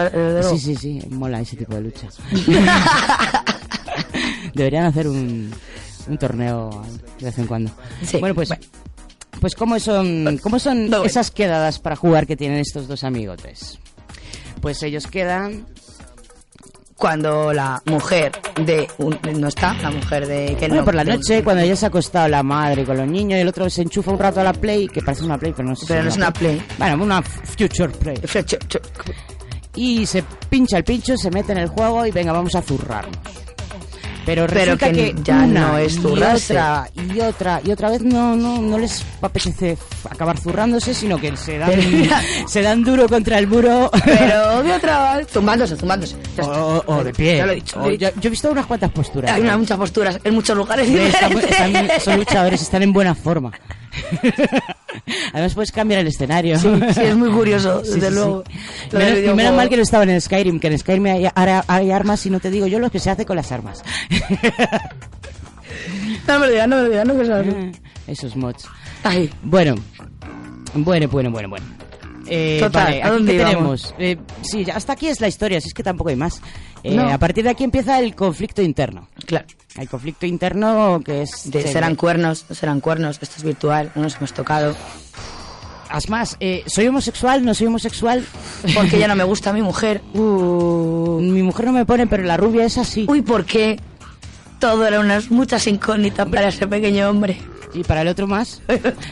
Sí, sí, sí, mola ese tipo de luchas. Deberían hacer un, un torneo de vez en cuando. Sí, bueno, pues, pues ¿cómo son, cómo son No, esas quedadas para jugar que tienen estos dos amigotes? Pues ellos quedan Cuando la mujer de un- no está, la mujer de que Bueno, no- por la noche, cuando ya se ha acostado la madre con los niños y el otro se enchufa un rato a la Play, que parece una Play, pero no sé si Pero no es una Play. Bueno, una Future Play. Future- Y se pincha el pincho, se mete en el juego y venga, vamos a zurrarnos. Pero Pero que que, ya una no es y zurrarse. otra y otra y otra vez no no no les apetece acabar zurrándose, sino que se dan se dan duro contra el muro. Pero de otra vez, zumbándose, zumbándose. Ya o, de pie. Ya lo he dicho. O- yo, yo he visto unas cuantas posturas. Hay una- muchas posturas en muchos lugares están- son luchadores, están en buena forma. Además puedes cambiar el escenario. Sí, sí, es muy curioso, Sí, desde sí, luego. Menos, menos mal que no estaban en Skyrim, que en Skyrim hay, hay- armas y no te digo yo lo que se hace con las armas. No me lo digas, no me lo digas, no que sabes. Esos mods. Ay, Bueno, bueno, bueno, bueno, bueno. Eh, Total, vale, ¿a dónde tenemos. Eh, sí, hasta aquí es la historia, si es que tampoco hay más. Eh, No. A partir de aquí empieza el conflicto interno. claro. El conflicto interno que es... De, se- serán cuernos, no serán cuernos, esto es virtual, no nos hemos tocado. Es más, eh, ¿soy homosexual? ¿No soy homosexual? Porque ya no me gusta mi mujer. Uh. Mi mujer no me pone, pero la rubia es así. Uy, ¿por qué? Todo era unas muchas incógnitas para ese pequeño hombre. Y para el otro más.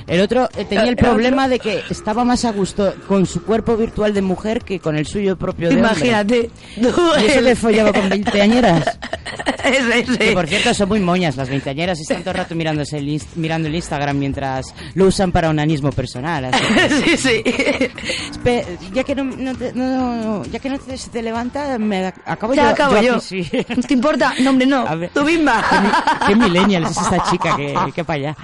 El otro eh, tenía el problema de que estaba más a gusto con su cuerpo virtual de mujer que con el suyo propio de hombre. Imagínate. tú, Y eso le follaba con veinteañeras. Ese, ese. Que por cierto son muy moñas las veinteañeras y están todo el rato mirándose el mirando el Instagram mientras lo usan para onanismo personal. así que- sí, sí. Ya que no, no te, no- ya que no te, se te levanta, me acabo Ya yo. acabo yo. sí. ¿No te importa? No, hombre, no. Ver. ¿Qué, qué es esta chica que, que para allá?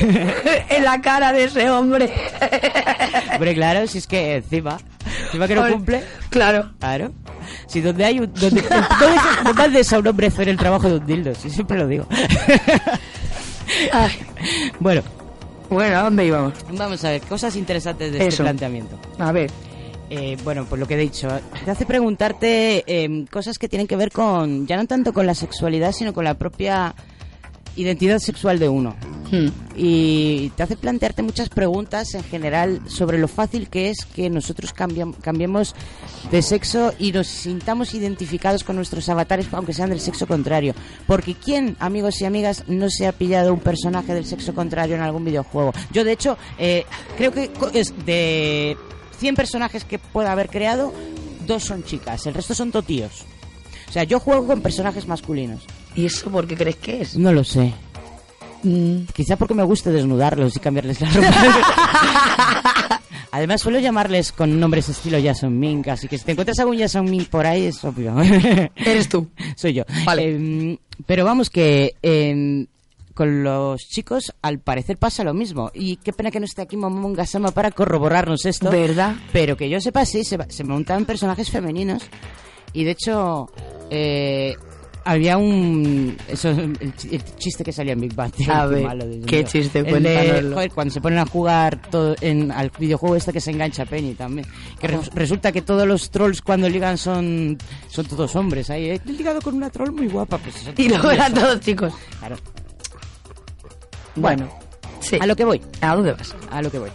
en la cara de ese hombre. Hombre, claro, si es que encima, encima que no cumple. Claro. Claro. Si donde hay un. Donde, ¿Dónde dónde haces a un hombre hacer el trabajo de un dildo? Si siempre lo digo. Ay. Bueno, Bueno, ¿a dónde íbamos? vamos a ver, cosas interesantes de este Eso. planteamiento. A ver. Eh, bueno, pues lo que he dicho, te hace preguntarte eh, cosas que tienen que ver con, ya no tanto con la sexualidad, sino con la propia identidad sexual de uno. Hmm. y te hace plantearte muchas preguntas en general sobre lo fácil que es que nosotros cambiam- cambiemos de sexo y nos sintamos identificados con nuestros avatares, aunque sean del sexo contrario. Porque ¿quién, amigos y amigas, no se ha pillado un personaje del sexo contrario en algún videojuego? Yo, de hecho, eh, creo que es de 100 personajes que pueda haber creado, dos son chicas, el resto son totíos. O sea, yo juego con personajes masculinos. ¿Y eso por qué crees que es? No lo sé. Mm. Quizá porque me guste desnudarlos y cambiarles la ropa. Además, suelo llamarles con nombres estilo Jason Mink, así que si te encuentras algún Jason Mink por ahí, es obvio. Eres tú. Soy yo. Vale. Em, pero vamos, que em, con los chicos al parecer pasa lo mismo. Y qué pena que no esté aquí Momon Gasama para corroborarnos esto. ¿Verdad? Pero que yo sepa, sí, se, se montaban personajes femeninos. Y de hecho, eh, había un. Eso, el, ch- el chiste que salía en Big Bang. A ver, malo, ¿qué mío. chiste? De, joder, cuando se ponen a jugar todo en, al videojuego este que se engancha Penny también. Que re- resulta que todos los trolls cuando ligan son, son todos hombres. Ahí, eh, he ligado con una troll muy guapa. Pues Y luego eran todos chicos. Claro. Bueno, sí. A lo que voy. ¿A dónde vas? A lo que voy.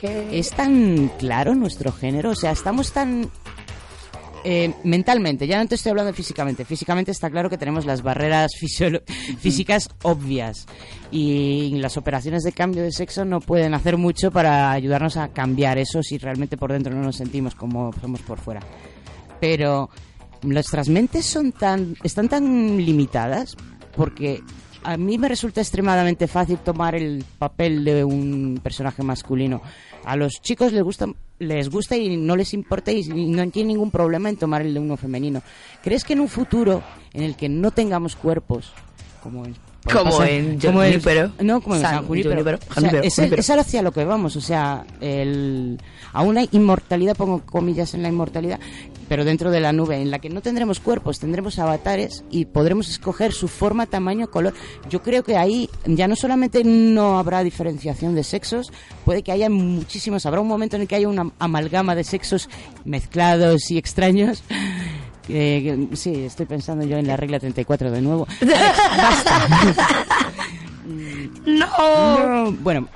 ¿Qué? ¿Es tan claro nuestro género? O sea, estamos tan... eh, mentalmente, ya no te estoy hablando físicamente. Físicamente está claro que tenemos las barreras físicas obvias y las operaciones de cambio de sexo no pueden hacer mucho para ayudarnos a cambiar eso si realmente por dentro no nos sentimos como somos por fuera. Pero nuestras mentes son tan están tan limitadas porque a mí me resulta extremadamente fácil tomar el papel de un personaje masculino. A los chicos les gusta les gusta y no les importa y no tienen ningún problema en tomar el de uno femenino. ¿Crees que en un futuro en el que no tengamos cuerpos como en Como en Junípero. no como en San San Junípero. Junípero, O sea, es, Junípero. es hacia lo que vamos, o sea, el, a una inmortalidad, pongo comillas en la inmortalidad, pero dentro de la nube, en la que no tendremos cuerpos, tendremos avatares y podremos escoger su forma, tamaño, color. Yo creo que ahí ya no solamente no habrá diferenciación de sexos, puede que haya muchísimos, habrá un momento en el que haya una amalgama de sexos mezclados y extraños. Eh, sí, estoy pensando yo en la regla 34 de nuevo. Alex, basta. ¡No! No, bueno,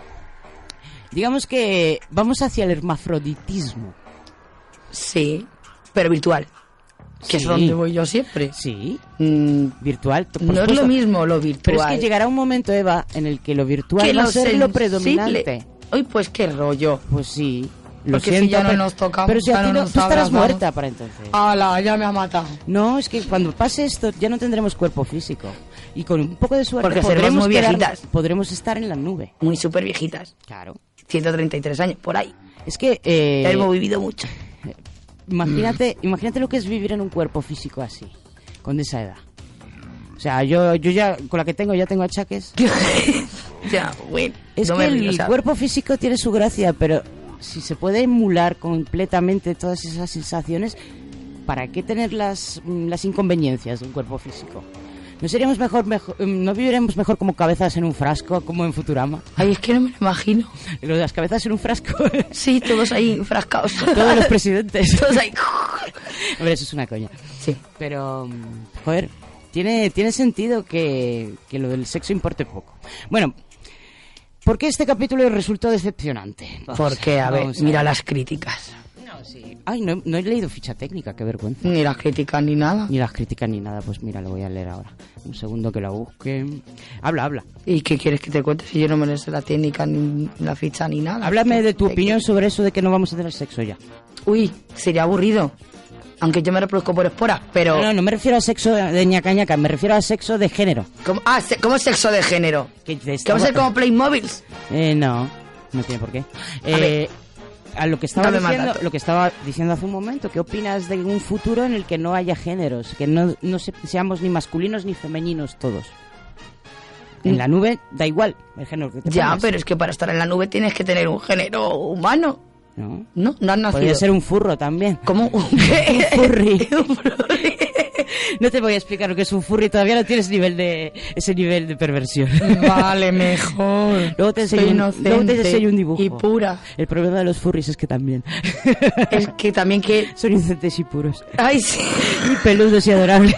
digamos que vamos hacia el hermafroditismo. Sí, pero virtual. Que Sí. es donde voy yo siempre. Sí, Mm, virtual. por no es supuesto. lo mismo lo Pero virtual. es que llegará un momento, Eva, en el que lo virtual que va a lo ser lo predominante. Uy, pues qué rollo. Pues sí. Lo Porque si siento, ya no pero- nos tocamos, Pero si a ti no tú estarás muerta para entonces. ¡Hala! Ya me ha matado. No, es que cuando pase esto ya no tendremos cuerpo físico. Y con un poco de suerte Porque seremos podremos, muy quedar- viejitas. podremos estar en la nube. Muy súper viejitas. Claro. 133 años, por ahí. Es que... eh, Ya hemos vivido mucho. Imagínate, imagínate lo que es vivir en un cuerpo físico así, con esa edad. O sea, yo, yo ya, con la que tengo, ya tengo achaques. ya, bueno. Es no que el río, cuerpo físico tiene su gracia, pero si se puede emular completamente todas esas sensaciones, ¿para qué tener las, mm, las inconveniencias de un cuerpo físico? ¿No seríamos mejor, mejor, mm, no viviremos mejor como cabezas en un frasco, como en Futurama? Ay, es que no me lo imagino. Lo de las cabezas en un frasco, Sí, todos ahí frascados. todos los presidentes. todos ahí. Hombre, eso es una coña. Sí. Pero, mm, joder, tiene, tiene sentido que, que lo del sexo importe poco. Bueno, ¿por qué este capítulo resultó decepcionante? Vamos, Porque, a ver, vamos mira las críticas. No, sí. Ay, no, no he leído ficha técnica, qué vergüenza. Ni las críticas ni nada. Ni las críticas ni nada, pues mira, lo voy a leer ahora. Un segundo que la busque. Habla, habla. ¿Y qué quieres que te cuente si yo no me sé la técnica ni la ficha ni nada? Háblame de tu ¿Qué- opinión sobre eso de que no vamos a tener sexo ya. Uy, sería aburrido. Aunque yo me reproduzco por esporas, pero... No, no, no me refiero a sexo de ñaca ñaca, me refiero a sexo de género. ¿Cómo, ah, se- ¿cómo es sexo de género? Que te ¿Que vamos a ser como Playmobiles? Eh, no, no tiene por qué. Eh. A lo que estaba Dame diciendo, datos. lo que estaba diciendo hace un momento, ¿qué opinas de un futuro en el que no haya géneros, que no, no se- seamos ni masculinos ni femeninos todos? En la nube da igual el género que te. Ya, pongas, pero es que para estar en la nube tienes que tener un género humano. ¿No? No, no nacido. Podría ser un furro también. ¿Cómo? ¿Un qué? Un furry. Un furry. No te voy a explicar lo que es un furry, todavía no tienes nivel de ese nivel de perversión. Vale, mejor. Luego te, enseño inocente luego te enseño un dibujo. Y pura. El problema de los furries es que también Es que también que... son inocentes y puros. Ay, sí. Y peludos y adorables.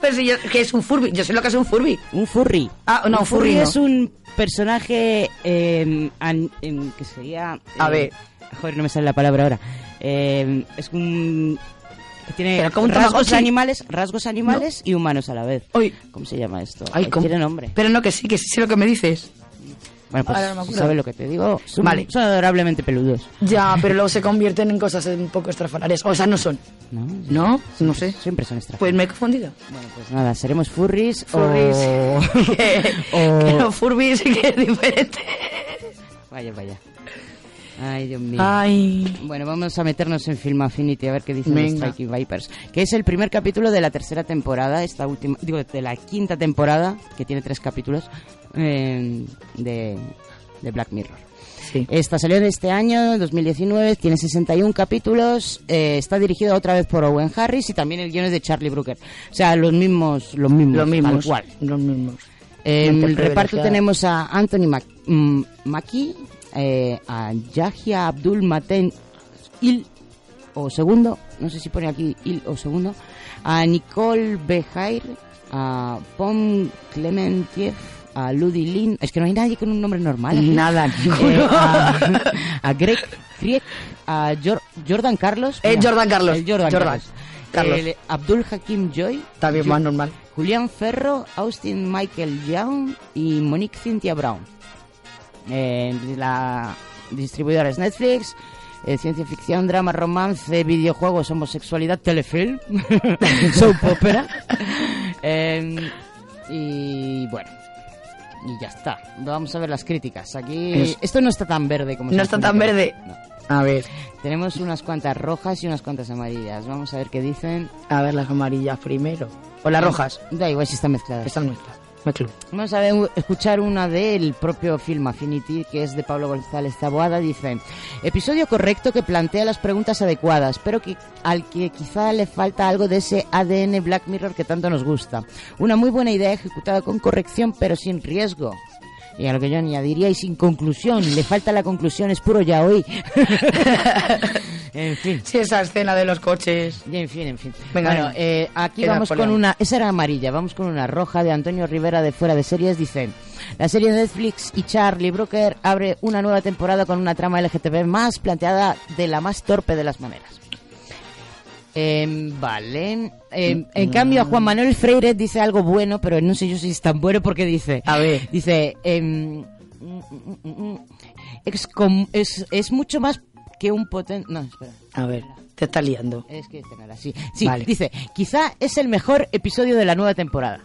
Pero si yo, ¿qué es un Furby? Yo sé lo que es un Furby. Un furry. Ah, no, un furry no. es un personaje eh, an- em, que sería... A eh, ver. Joder, no me sale la palabra ahora. Es un... que tiene rasgos animales, rasgos animales y humanos a la vez. Uy. ¿Cómo se llama esto? Ay. Tiene nombre. Pero no, que sí, que sí sé lo que me dices. Bueno, pues Ahora no me si acuerdo. sabes lo que te digo. Son, Vale. son adorablemente peludos. Ya, pero luego se convierten en cosas un poco estrafalarias. O sea, no son. ¿No? ¿No? No sé. Siempre son extra. Pues me he confundido. Bueno, pues nada, seremos furries, Furries. o... que, o- que que es diferente. Vaya, vaya. Ay, Dios mío. Ay. Bueno, vamos a meternos en Film Affinity a ver qué dicen Venga. los Striking Vipers. Que es el primer capítulo de la tercera temporada, esta última, digo, de la quinta temporada, que tiene tres capítulos, eh, de, de Black Mirror. Sí. Esta salió de este año, 2019, tiene 61 capítulos, eh, está dirigido otra vez por Owen Harris y también el guion es de Charlie Brooker. O sea, los mismos, los mismos, Los mismos. tal cual. Los mismos. En el reparto tenemos a Anthony Mac- mm, Mackie, eh, a Yahya Abdul Maten Il, o segundo, no sé si pone aquí Il o segundo, a Nicole Bejair, a Pom Clementiev, a Ludi Lin, es que no hay nadie con un nombre normal. aquí. Nada, Eh, a, a Greg a Jor- Jordan Carlos. Eh, mira, Jordan Carlos. el Jordan, Jordan. Carlos. Carlos. El Abdul Hakim Joy. También más normal. Julián Ferro, Austin Michael Young y Monique Cynthia Brown. Eh, la distribuidora es Netflix. eh, ciencia ficción, drama, romance, videojuegos, homosexualidad, telefilm, soap opera. Eh, y bueno, y ya está. Vamos a ver las críticas. Aquí Es- esto no está tan verde como No está tan verde. No. A ver, Tenemos unas cuantas rojas y unas cuantas amarillas. Vamos a ver qué dicen. a ver las amarillas primero. O las rojas. Da igual si están mezcladas. Están mezcladas. Vamos a ver, escuchar una del propio Film Affinity, que es de Pablo González Taboada. Dice: Episodio correcto que plantea las preguntas adecuadas, pero que al que quizá le falta algo de ese ADN Black Mirror que tanto nos gusta. Una muy buena idea ejecutada con corrección, pero sin riesgo. Y a lo que yo añadiría, y sin conclusión, le falta la conclusión, es puro ya hoy. en fin. Sí, esa escena de los coches. Y en fin, en fin. Venga, bueno, eh, aquí vamos con una... Esa era amarilla, vamos con una roja de Antonio Rivera de Fuera de Series. Dice, la serie de Netflix y Charlie Brooker abre una nueva temporada con una trama LGTB más planteada de la más torpe de las maneras. Em, vale. Em, en cambio, a Juan Manuel Freire dice algo bueno, pero no sé yo si es tan bueno porque dice... A ver. Dice... mm, mm, mm, mm, es, es, es mucho más que un potente... No, espera. A ver, te está liando. Es que este así. Sí, Vale. dice, quizá es el mejor episodio de la nueva temporada.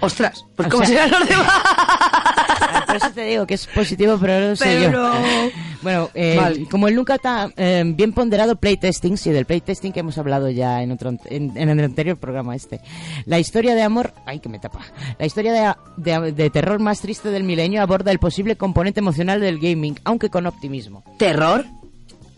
Ostras, pues como serán los demás. Ah, Por eso te digo que es positivo, pero no sé yo. Pero- Bueno, eh, Vale. como el nunca está eh, bien ponderado playtesting, sí, del playtesting que hemos hablado ya en otro en, en el anterior programa este. La historia de amor, ay que me tapa. La historia de, de- de terror más triste del milenio aborda el posible componente emocional del gaming, aunque con optimismo. ¿Terror?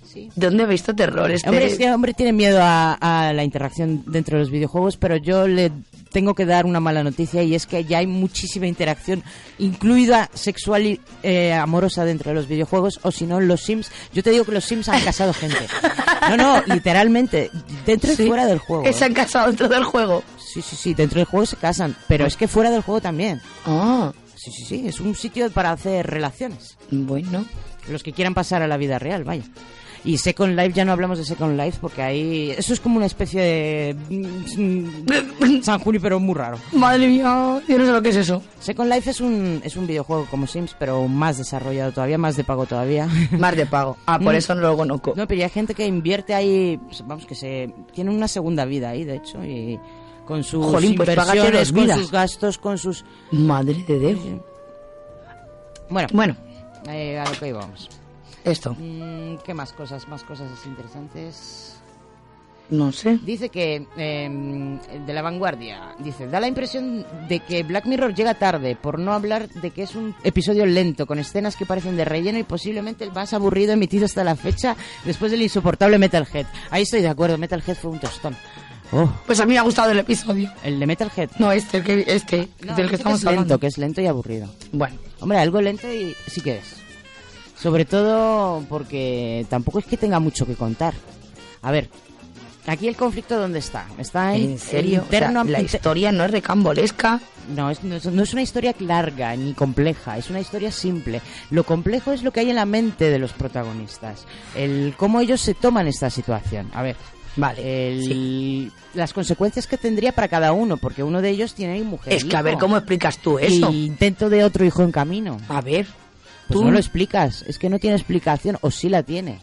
Sí. ¿Dónde he visto terror? Este... Hombre, es que hombre tiene miedo a, a la interacción dentro de los videojuegos, pero yo le tengo que dar una mala noticia y es que ya hay muchísima interacción, incluida sexual y eh, amorosa dentro de los videojuegos, o si no, los Sims. Yo te digo que los Sims han casado gente. No, no, literalmente, dentro Sí. y fuera del juego. Que se han ¿eh? casado dentro del juego. Sí, sí, sí, dentro del juego se casan, pero es que fuera del juego también. Ah, Sí, sí, sí, es un sitio para hacer relaciones. bueno. Los que quieran pasar a la vida real, vaya. Y Second Life, ya no hablamos de Second Life porque ahí. Eso es como una especie de. mm, San Junipero muy raro. Madre mía, yo no sé lo que es eso. Second Life es un, es un videojuego como Sims, pero más desarrollado todavía, más de pago todavía. Más de pago. Ah, por Mm. eso no lo conozco. No, pero hay gente que invierte ahí. pues, Vamos, que se. Tiene una segunda vida ahí, de hecho, y. Con sus Jolín, pues inversiones, con sus gastos, con sus. Madre de Dios. Bueno, Bueno, eh, a lo que íbamos. Esto. Mm, ¿Qué más cosas? Más cosas interesantes. No sé. Dice que, eh, de la vanguardia, dice, da la impresión de que Black Mirror llega tarde, por no hablar de que es un episodio lento, con escenas que parecen de relleno y posiblemente el más aburrido emitido hasta la fecha, después del insoportable Metalhead. Ahí estoy de acuerdo, Metalhead fue un tostón. Oh, Pues a mí me ha gustado el episodio. el de Metalhead. No, este, el que, este, No, del que estamos es lento, hablando. que es lento y aburrido. Bueno, Hombre, algo lento y sí que es. Sobre todo porque tampoco es que tenga mucho que contar. A ver, Aquí el conflicto dónde está? Está en, ¿En serio? O sea, interno- la inter- historia no es recambolesca. No es, no, es, no es una historia larga ni compleja, es una historia simple. Lo complejo es lo que hay en la mente de los protagonistas, el cómo ellos se toman esta situación. A ver, Vale. el- las consecuencias que tendría para cada uno, porque uno de ellos tiene mujer. Es que a ver cómo explicas tú eso. Y intento de otro hijo en camino. A ver. Pues tú. no lo explicas, es que no tiene explicación, o sí la tiene.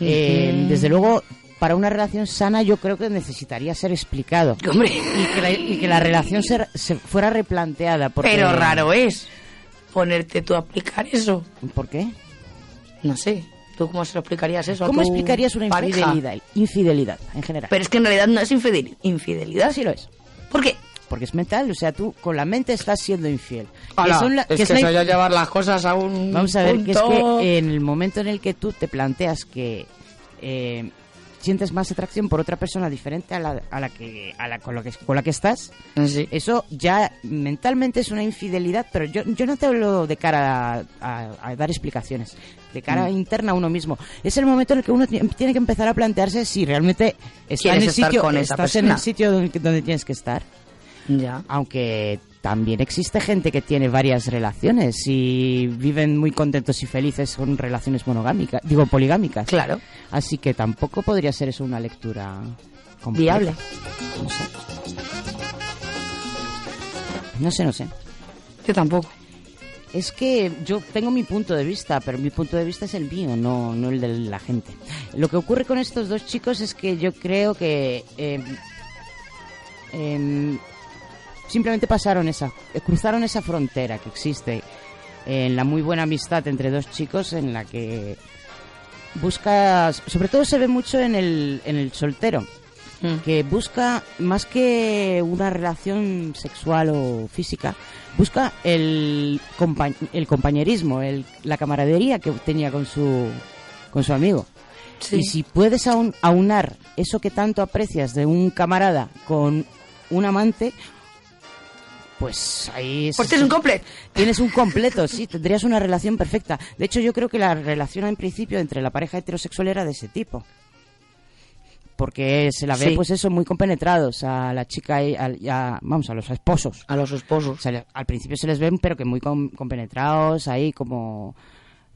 Eh, Ujú. desde luego, para una relación sana yo creo que necesitaría ser explicado. Hombre. Y que la, y que la relación se, se fuera replanteada. Porque, Pero raro es ponerte tú a aplicar eso. ¿Por qué? No sé. ¿Tú cómo se lo explicarías eso a ¿Cómo tu explicarías una pareja? infidelidad? Infidelidad, en general. Pero es que en realidad no es infidel- infidelidad. Sí lo es. ¿Por qué? Porque es mental, o sea, tú con la mente estás siendo infiel. Que son la- es que, la- eso ya llevar las cosas a un Vamos a ver, que es que en el momento en el que tú te planteas que eh, sientes más atracción por otra persona diferente a la, a la que a la con, lo que con la que estás, Sí. eso ya mentalmente es una infidelidad, pero yo, yo no te hablo de cara a, a- a dar explicaciones, de cara Mm. interna a uno mismo. Es el momento en el que uno ti- tiene que empezar a plantearse si realmente está en ¿Quieres el estar sitio, estás en persona? el sitio donde, donde tienes que estar. Ya. Aunque también existe gente que tiene varias relaciones y viven muy contentos y felices con relaciones monogámicas, digo poligámicas. Claro. Así que tampoco podría ser eso una lectura. Viable. No sé. No sé, no sé. Yo tampoco. Es que yo tengo mi punto de vista, pero mi punto de vista es el mío, no, no el de la gente. Lo que ocurre con estos dos chicos es que yo creo que eh, em, simplemente pasaron esa, eh, cruzaron esa frontera que existe en la muy buena amistad entre dos chicos en la que buscas, sobre todo se ve mucho en el, en el soltero, Mm. que busca más que una relación sexual o física, busca el, el compañerismo, el, la camaradería que tenía con su, con su amigo. Sí. Y si puedes aun- aunar eso que tanto aprecias de un camarada con un amante, pues ahí es- Pues tienes un completo. Tienes un completo, sí, tendrías una relación perfecta. De hecho, yo creo que la relación en principio entre la pareja heterosexual era de ese tipo. Porque se la ve, Sí. pues eso, muy compenetrados a la chica y a, y a- vamos, a los esposos. A los esposos. O sea, le- al principio se les ven, pero que muy com- compenetrados, ahí como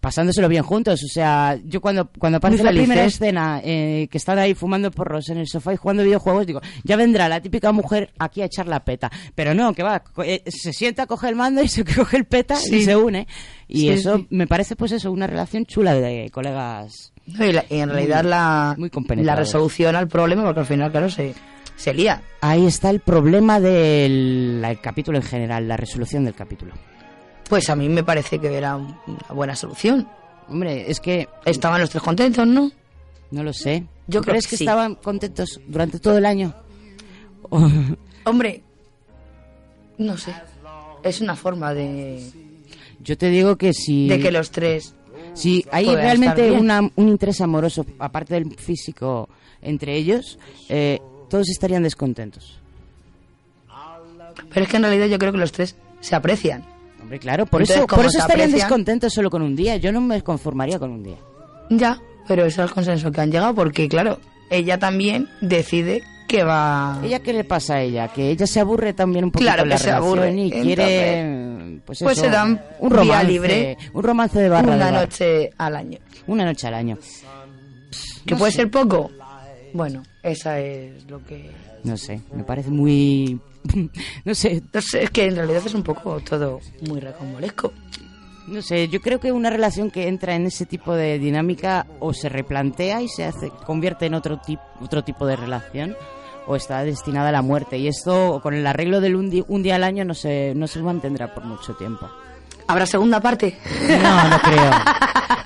pasándoselo bien juntos. O sea, yo cuando, cuando aparece la primera escena, eh, que están ahí fumando porros en el sofá y jugando videojuegos, digo, ya vendrá la típica mujer aquí a echar la peta. Pero no, que va, eh, se sienta, coge el mando y se coge el peta y se une. Y Sí, eso sí. me parece, pues eso, una relación chula de colegas. Y, la- y en realidad Muy- la, muy la resolución al problema, porque al final, claro, se, se lía. Ahí está el problema del el capítulo en general, la resolución del capítulo. Pues a mí me parece que era un- una buena solución. Hombre, es que Estaban los tres contentos, ¿no? No lo sé. Yo ¿Tú creo crees que que sí. estaban contentos durante todo el año? Hombre, no sé. Es una forma de, Yo te digo que si, de que los tres... si hay realmente una- un interés amoroso, aparte del físico, entre ellos, eh, todos estarían descontentos. Pero es que en realidad yo creo que los tres se aprecian. Hombre, claro, por Entonces, eso, por eso estarían aprecian- descontentos solo con un día. Yo no me conformaría con un día. Ya, pero ese es el consenso que han llegado porque, claro, ella también decide que va... ¿Ella qué le pasa a ella? Que ella se aburre también un poquito Claro en la que se aburre. y Entonces, quiere pues, pues eso, se dan un romance, libre un romance de barra de una noche al año. una noche al año. ¿Que No puede sé. ser poco? Bueno, esa es lo que... No sé, me parece muy no sé, No sé, es que en realidad es un poco todo muy recomolesco. No sé, yo creo que una relación que entra en ese tipo de dinámica o se replantea y se hace, convierte en otro, tipo otro tipo de relación o está destinada a la muerte. Y esto, con el arreglo del un, di- un día al año, no se, no se mantendrá por mucho tiempo. ¿Habrá segunda parte? No, no creo.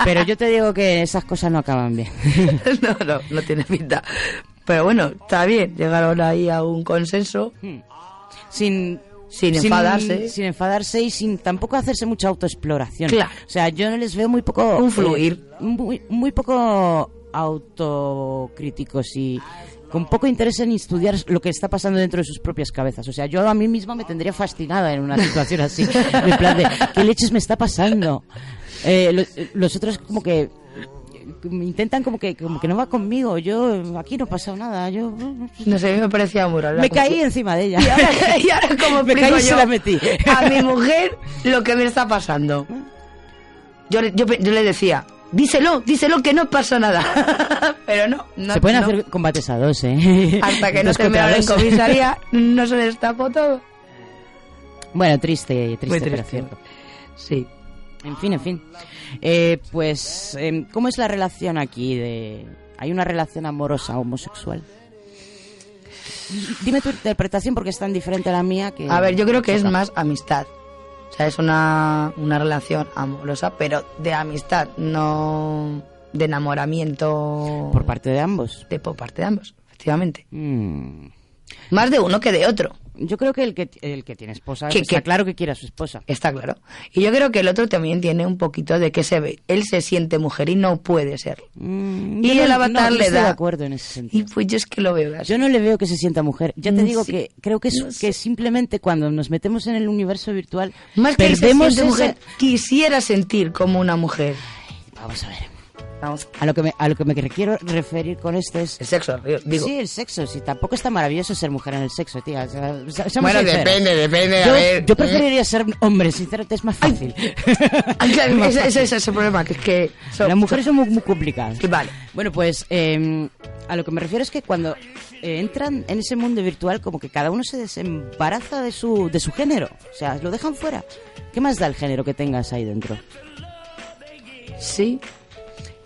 Pero yo te digo que esas cosas no acaban bien. no, no, no tiene pinta. Pero bueno, está bien, llegaron ahí a un consenso. Sin, Sin enfadarse. Sin enfadarse y sin tampoco hacerse mucha autoexploración. Claro. O sea, yo no les veo muy poco... Un fluir. eh, muy, muy poco autocríticos y con poco interés en estudiar lo que está pasando dentro de sus propias cabezas. O sea, yo a mí misma me tendría fascinada en una situación así. En plan de, ¿qué leches me está pasando? Eh, lo- los otros como que me intentan como que como que no va conmigo. Yo aquí no ha pasado nada. Yo No sé, me parecía muy raro. me caí encima de ella. Y ahora, y ahora ¿cómo me caí se yo la metí. a mi mujer lo que me está pasando? Yo, le- yo, yo le decía, díselo, díselo que no pasa nada. Pero no, no se pueden no. hacer combates a dos, ¿eh? Hasta que no Dos te me contra en comisaría, no se destapó todo. Bueno, triste, triste, Muy pero triste. cierto. Sí. En fin, en fin. Eh, pues, em, ¿cómo es la relación aquí? De... ¿Hay una relación amorosa homosexual? Dime tu interpretación porque es tan diferente a la mía que... A ver, yo creo que es más amistad. O sea, es una, una relación amorosa, pero de amistad, no de enamoramiento. Por parte de ambos. De por parte de ambos, efectivamente. Mm. Más de uno que de otro. Yo creo que el que, el que tiene esposa Que- está que- claro que quiere a su esposa. Está claro. Y yo creo que el otro también tiene un poquito de que se ve. Él se siente mujer y no puede ser. Mm, Y el no- avatar no, le estoy de da. acuerdo en ese sentido. Y pues yo es que lo veo así. Yo no le veo que se sienta mujer. Ya te digo sí. que creo que, es, No sé. que simplemente cuando nos metemos en el universo virtual Más que él se perdemos siente esa- mujer, quisiera sentir como una mujer. Vamos a ver. Vamos. A lo que me, a lo que me quiero referir con esto es... El sexo, digo. Sí, el sexo. Sí, tampoco está maravilloso ser mujer en el sexo, tía. O sea, Bueno, sinceros. depende, depende, a ver. yo preferiría ser hombre, sinceramente, es más fácil. Ay, claro, Es más ese, ese- fácil. ese es el problema, que es que... son- Las mujeres son muy, muy complicadas. Que vale. Bueno, pues eh, a lo que me refiero es que cuando eh, entran en ese mundo virtual, como que cada uno se desembaraza de su, de su género. O sea, lo dejan fuera. ¿Qué más da el género que tengas ahí dentro? Sí,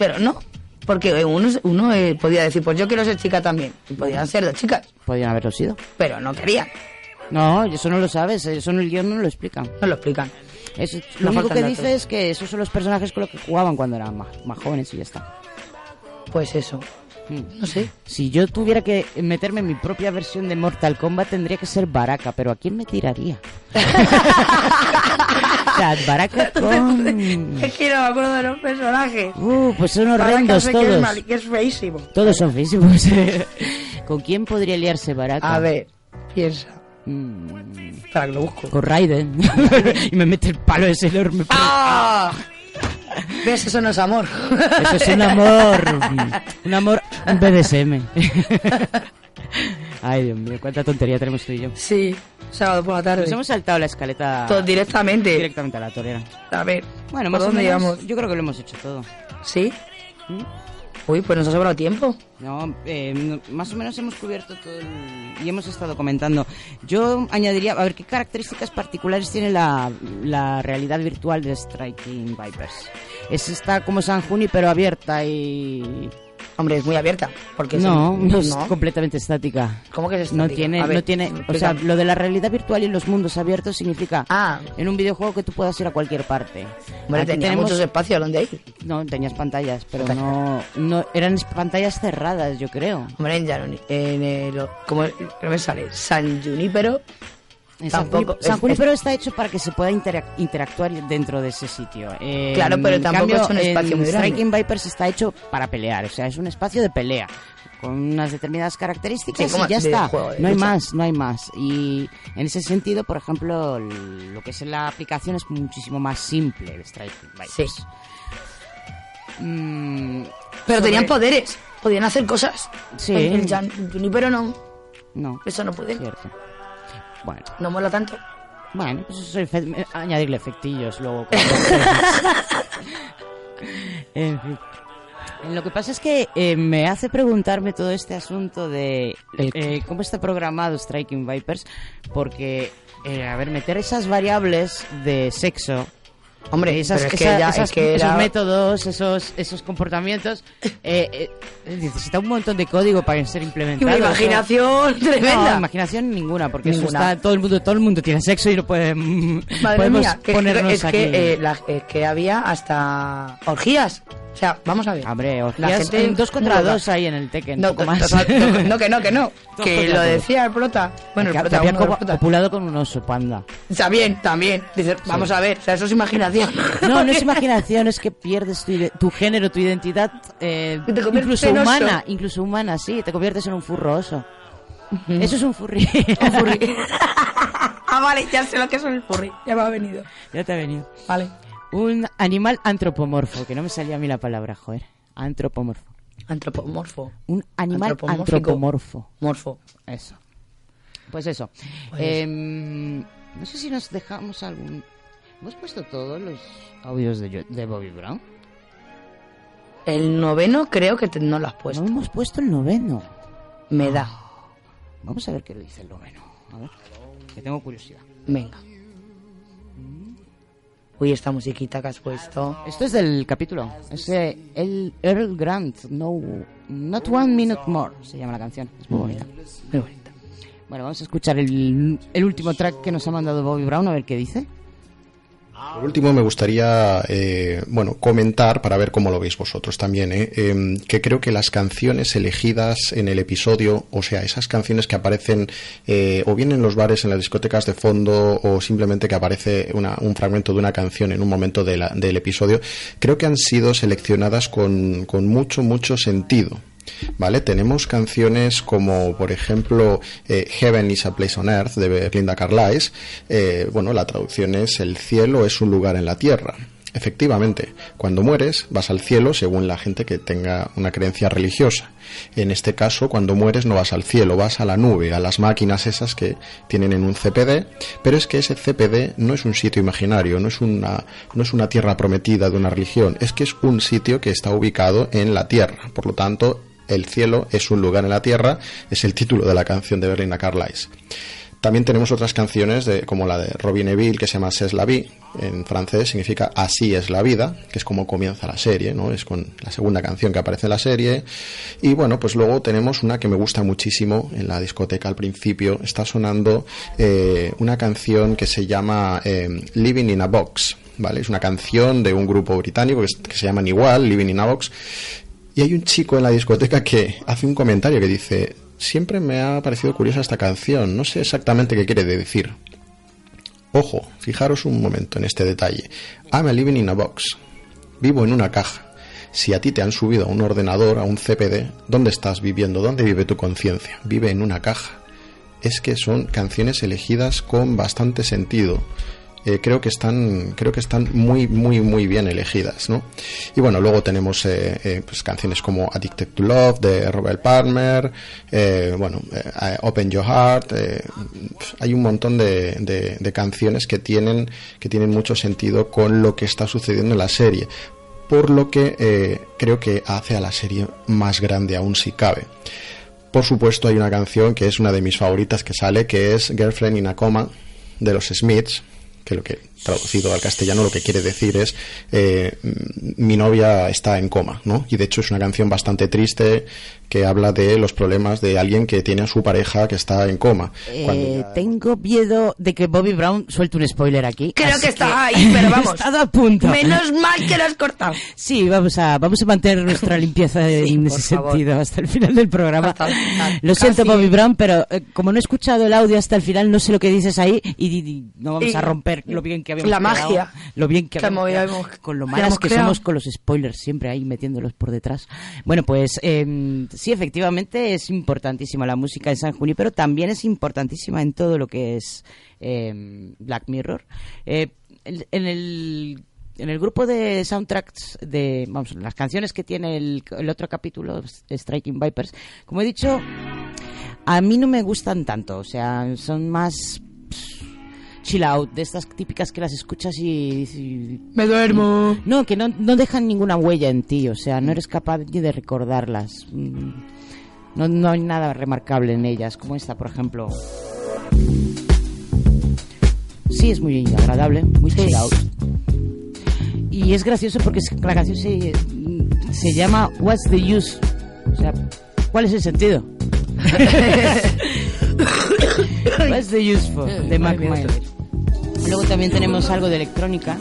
pero no. Porque uno, uno eh, podía decir, pues yo quiero ser chica también. Y podían ser dos chicas, Podrían haberlo sido. pero no querían. No, eso no lo sabes, eso en el guion no lo explican. No lo explican. Eso- No lo único que dice es que esos son los personajes con los que jugaban cuando eran más, más jóvenes y ya está. Pues eso. Mm. No sé. Si yo tuviera que meterme en mi propia versión de Mortal Kombat tendría que ser Baraka, pero ¿a quién me tiraría? sea, Baraka con... Es que no me acuerdo de los personajes. Uh, pues son horrendos sé que es todos. mal- que es feísimo. Todos son feísimos. ¿Con quién podría liarse Baraka? A ver, piensa. Mm, Para que lo busco. con Raiden. y me mete el palo ese enorme. ¡Ah! ¿Ves? Eso no es amor. Eso es un amor. Un amor BDSM. Ay, Dios mío, cuánta tontería tenemos tú y yo. Sí, sábado por la tarde. Nos hemos saltado la escaleta Todo directamente. directamente a la torera. A ver. Bueno, ¿por más o dónde menos, íbamos? yo creo que lo hemos hecho todo. ¿Sí? ¿Mm? Uy, pues nos ha sobrado tiempo. No, eh, no- más o menos hemos cubierto todo el- y hemos estado comentando. Yo añadiría, a ver, ¿qué características particulares tiene la, la realidad virtual de Striking Vipers? Es esta como San Juni, pero abierta y... Hombre, es muy abierta. Porque No, es, no es completamente estática. ¿Cómo que es No estática? tiene, A ver, no tiene, o sea, lo de la realidad virtual y los mundos abiertos significa Ah, en un videojuego que tú puedas ir a cualquier parte. hombre, Aquí tenía tenemos- muchos espacios donde ir. No, tenías pantallas, pero Pantallas. no, no, eran pantallas cerradas, yo creo. Hombre, en en el, como no me sale, San Junípero, San Tampoco- San es- Junípero está hecho para que se pueda interac- interactuar dentro de ese sitio. Eh, Claro, pero tampoco cambio, es un espacio muy grande. Striking Vipers está hecho para pelear, o sea, es un espacio de pelea con unas determinadas características Sí, y ya está. juego no hay más, no hay más. Y en ese sentido, por ejemplo, lo que es la aplicación es muchísimo más simple de Striking Vipers. Sí. Mm, pero sobre- tenían poderes, podían hacer cosas. Sí. El, el Jan Junípero no, No, eso no puede, cierto. Bueno, no mola tanto. Bueno, pues eso es efe- añadirle efectillos luego. en fin. Lo que pasa es que eh, me hace preguntarme todo este asunto de eh, cómo está programado Striking Vipers, porque, eh, a ver, meter esas variables de sexo, Hombre, esas, es que esa- ya- esas- es que esos era- métodos, esos, esos comportamientos, eh, eh, necesita un montón de código para ser Y implementado. una Eso- imaginación tremenda. no, imaginación ninguna, porque eso Ninguna. está todo el mundo, todo el mundo tiene sexo y no puede Madre podemos mía, ponernos es aquí. que, eh, la- es que había hasta orgías. O sea, vamos a ver. Hombre, La gente en dos contra dos ahí en el Tekken, No, poco no, más. no, no, que no, que no. Que lo decía el prota. Bueno, el que, prota, había copulado con un oso panda. También, también. Vamos a ver, o sea, eso es imaginación. No, no es imaginación, es que pierdes tu, género, tu identidad, eh, incluso humana, incluso humana, sí, te conviertes en un furro oso. Eso es un furry. Un furry. ah, vale, ya sé lo que es el furry. Ya me ha venido. ya te ha venido. Vale. Un animal antropomorfo, que no me salía a mí la palabra, joder. Antropomorfo. Antropomorfo. Un animal antropomorfo. Morfo. Eso. Pues eso. Pues- Em, no sé si nos dejamos algún... ¿Hemos puesto todos los audios de, yo- de Bobby Brown? El noveno creo que te- no lo has puesto. No hemos puesto el noveno. Me da. Vamos a ver qué lo dice el noveno. A ver, que tengo curiosidad. Venga. Uy, esta musiquita que has puesto. Esto es del capítulo. Es eh, el Earl Grant. No, not one minute more. Se llama la canción. Es muy bonita. Muy bonita. Bueno, vamos a escuchar el, el último track que nos ha mandado Bobby Brown a ver qué dice. Por último, me gustaría eh, bueno comentar para ver cómo lo veis vosotros también, ¿eh? Em, que creo que las canciones elegidas en el episodio, o sea, esas canciones que aparecen eh, o bien en los bares, en las discotecas de fondo, o simplemente que aparece una- un fragmento de una canción en un momento de la- del episodio, creo que han sido seleccionadas con, con mucho, mucho sentido. Tenemos canciones como, por ejemplo, eh, Heaven is a Place on Earth de Linda Carlisle. Eh, bueno, la traducción es El cielo es un lugar en la tierra. Efectivamente, cuando mueres vas al cielo según la gente que tenga una creencia religiosa. En este caso, cuando mueres no vas al cielo, vas a la nube, a las máquinas esas que tienen en un CPD, pero es que ese CPD no es un sitio imaginario, no es una, no es una tierra prometida de una religión, es que es un sitio que está ubicado en la tierra. Por lo tanto, el cielo es un lugar en la tierra, es el título de la canción de Berlina Carlisle. También tenemos otras canciones como la de Robin Neville que se llama C'est la vie, en francés significa Así es la vida, que es como comienza la serie, ¿no? Es con la segunda canción que aparece en la serie. Y bueno, pues luego tenemos una que me gusta muchísimo en la discoteca al principio, está sonando eh, una canción que se llama eh, Living in a Box, ¿vale? Es una canción de un grupo británico que se llaman igual, Living in a Box. Y hay un chico en la discoteca que hace un comentario que dice, siempre me ha parecido curiosa esta canción, no sé exactamente qué quiere decir. Ojo, fijaros un momento en este detalle. I'm a living in a box. Vivo en una caja. Si a ti te han subido a un ordenador, a un CPD, ¿dónde estás viviendo? ¿Dónde vive tu conciencia? Vive en una caja. Es que son canciones elegidas con bastante sentido. Eh, creo que están creo que están muy muy muy bien elegidas no y bueno luego tenemos eh, eh, pues canciones como Addicted to Love de Robert Palmer bueno Open Your Heart hay un montón de, de- de canciones que tienen que tienen mucho sentido con lo que está sucediendo en la serie por lo que creo que hace a la serie más grande aún si cabe. Por supuesto hay una canción que es una de mis favoritas que sale que es Girlfriend in a Coma de los Smiths que lo que traducido al castellano lo que quiere decir es eh, mi novia está en coma, ¿no? Y de hecho es una canción bastante triste que habla de los problemas de alguien que tiene a su pareja que está en coma. Eh, tengo miedo de que Bobby Brown suelte un spoiler aquí. Creo que está ahí, pero vamos. Estado a punto. Menos mal que lo has cortado. Sí, vamos a, vamos a mantener nuestra limpieza en ese favor. sentido hasta el final del programa. Hasta. Lo siento, Casi. Bobby Brown, pero eh, como no he escuchado el audio hasta el final, no sé lo que dices ahí y, y- y no vamos Y- a romper lo bien que habíamos la quedado, magia Lo bien que que habíamos quedado, con lo que malas que creado. somos con los spoilers, siempre ahí metiéndolos por detrás. Bueno, pues eh, sí, efectivamente es importantísima la música de San Junio, pero también es importantísima en todo lo que es eh, Black Mirror. Eh, en en el en el grupo de soundtracks de vamos las canciones que tiene el, el otro capítulo Striking Vipers como he dicho a mí no me gustan tanto o sea son más chill out de estas típicas que las escuchas y, y- Me duermo. no que no, no dejan ninguna huella en ti o sea no eres capaz ni de recordarlas Mm, no, no hay nada remarcable en ellas como esta por ejemplo sí es muy agradable muy chill out y es gracioso porque es- la canción se, se llama What's the Use? O sea, ¿cuál es el sentido? What's the use for? De Mac. Luego también tenemos algo de electrónica,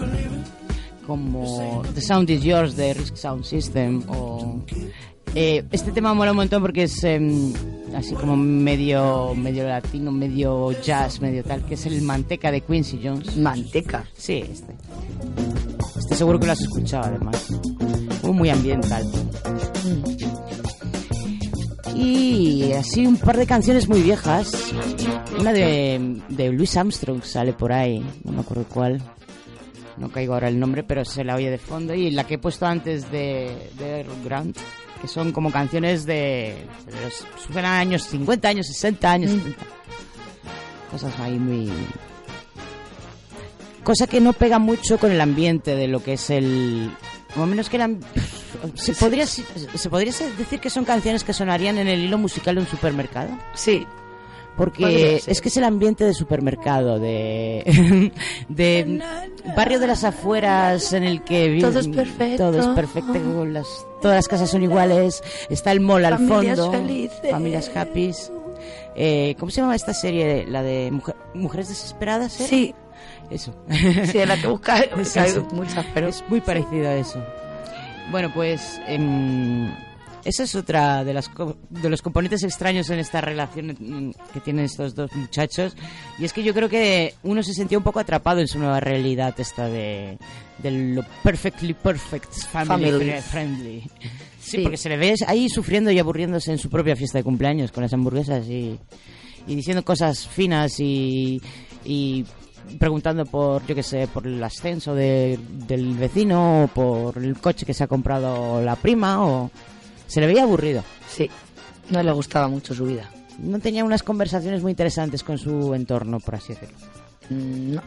como The Sound is Yours de Risk Sound System. O, eh, este tema mola un montón porque es em, así como medio, medio latino, medio jazz, medio tal, que es el Manteca de Quincy Jones. Manteca. Sí, este. Este seguro que lo has escuchado además. Muy ambiental. Y así un par de canciones muy viejas. Una de, de Louis Armstrong sale por ahí, no me acuerdo cuál. no caigo ahora el nombre, pero se la oye de fondo. Y la que he puesto antes de, de Grant, que son como canciones de, de los suenan a años 50, años 60, años 70. Cosas ahí muy... Cosa que no pega mucho con el ambiente de lo que es el... O menos que eran... Se podría, se podría decir que son canciones que sonarían en el hilo musical de un supermercado. Sí. Porque es que es el ambiente de supermercado, de, de barrio de las afueras en el que viven. Todo es perfecto. Todo es perfecto, las, todas las casas son iguales, está el mall al Familias fondo, felices. familias happy. Eh, ¿Cómo se llama esta serie? La de mujer- Mujeres Desesperadas, ¿era? Sí. Eso. Sí, la que busca. Es muchas, pero. Es muy parecido a eso. Bueno, pues em, esa es otra de las de los componentes extraños en esta relación mm, que tienen estos dos muchachos y es que yo creo que uno se sentía un poco atrapado en su nueva realidad esta de, de lo perfectly perfect family, Family. fri- friendly. Sí, Sí. porque se le ve ahí sufriendo y aburriéndose en su propia fiesta de cumpleaños con las hamburguesas y, y diciendo cosas finas y, y preguntando por, yo qué sé, por el ascenso de- del vecino o por el coche que se ha comprado la prima o... Se le veía aburrido. Sí. No le gustaba mucho su vida. No tenía unas conversaciones muy interesantes con su entorno, por así decirlo. Mm, No.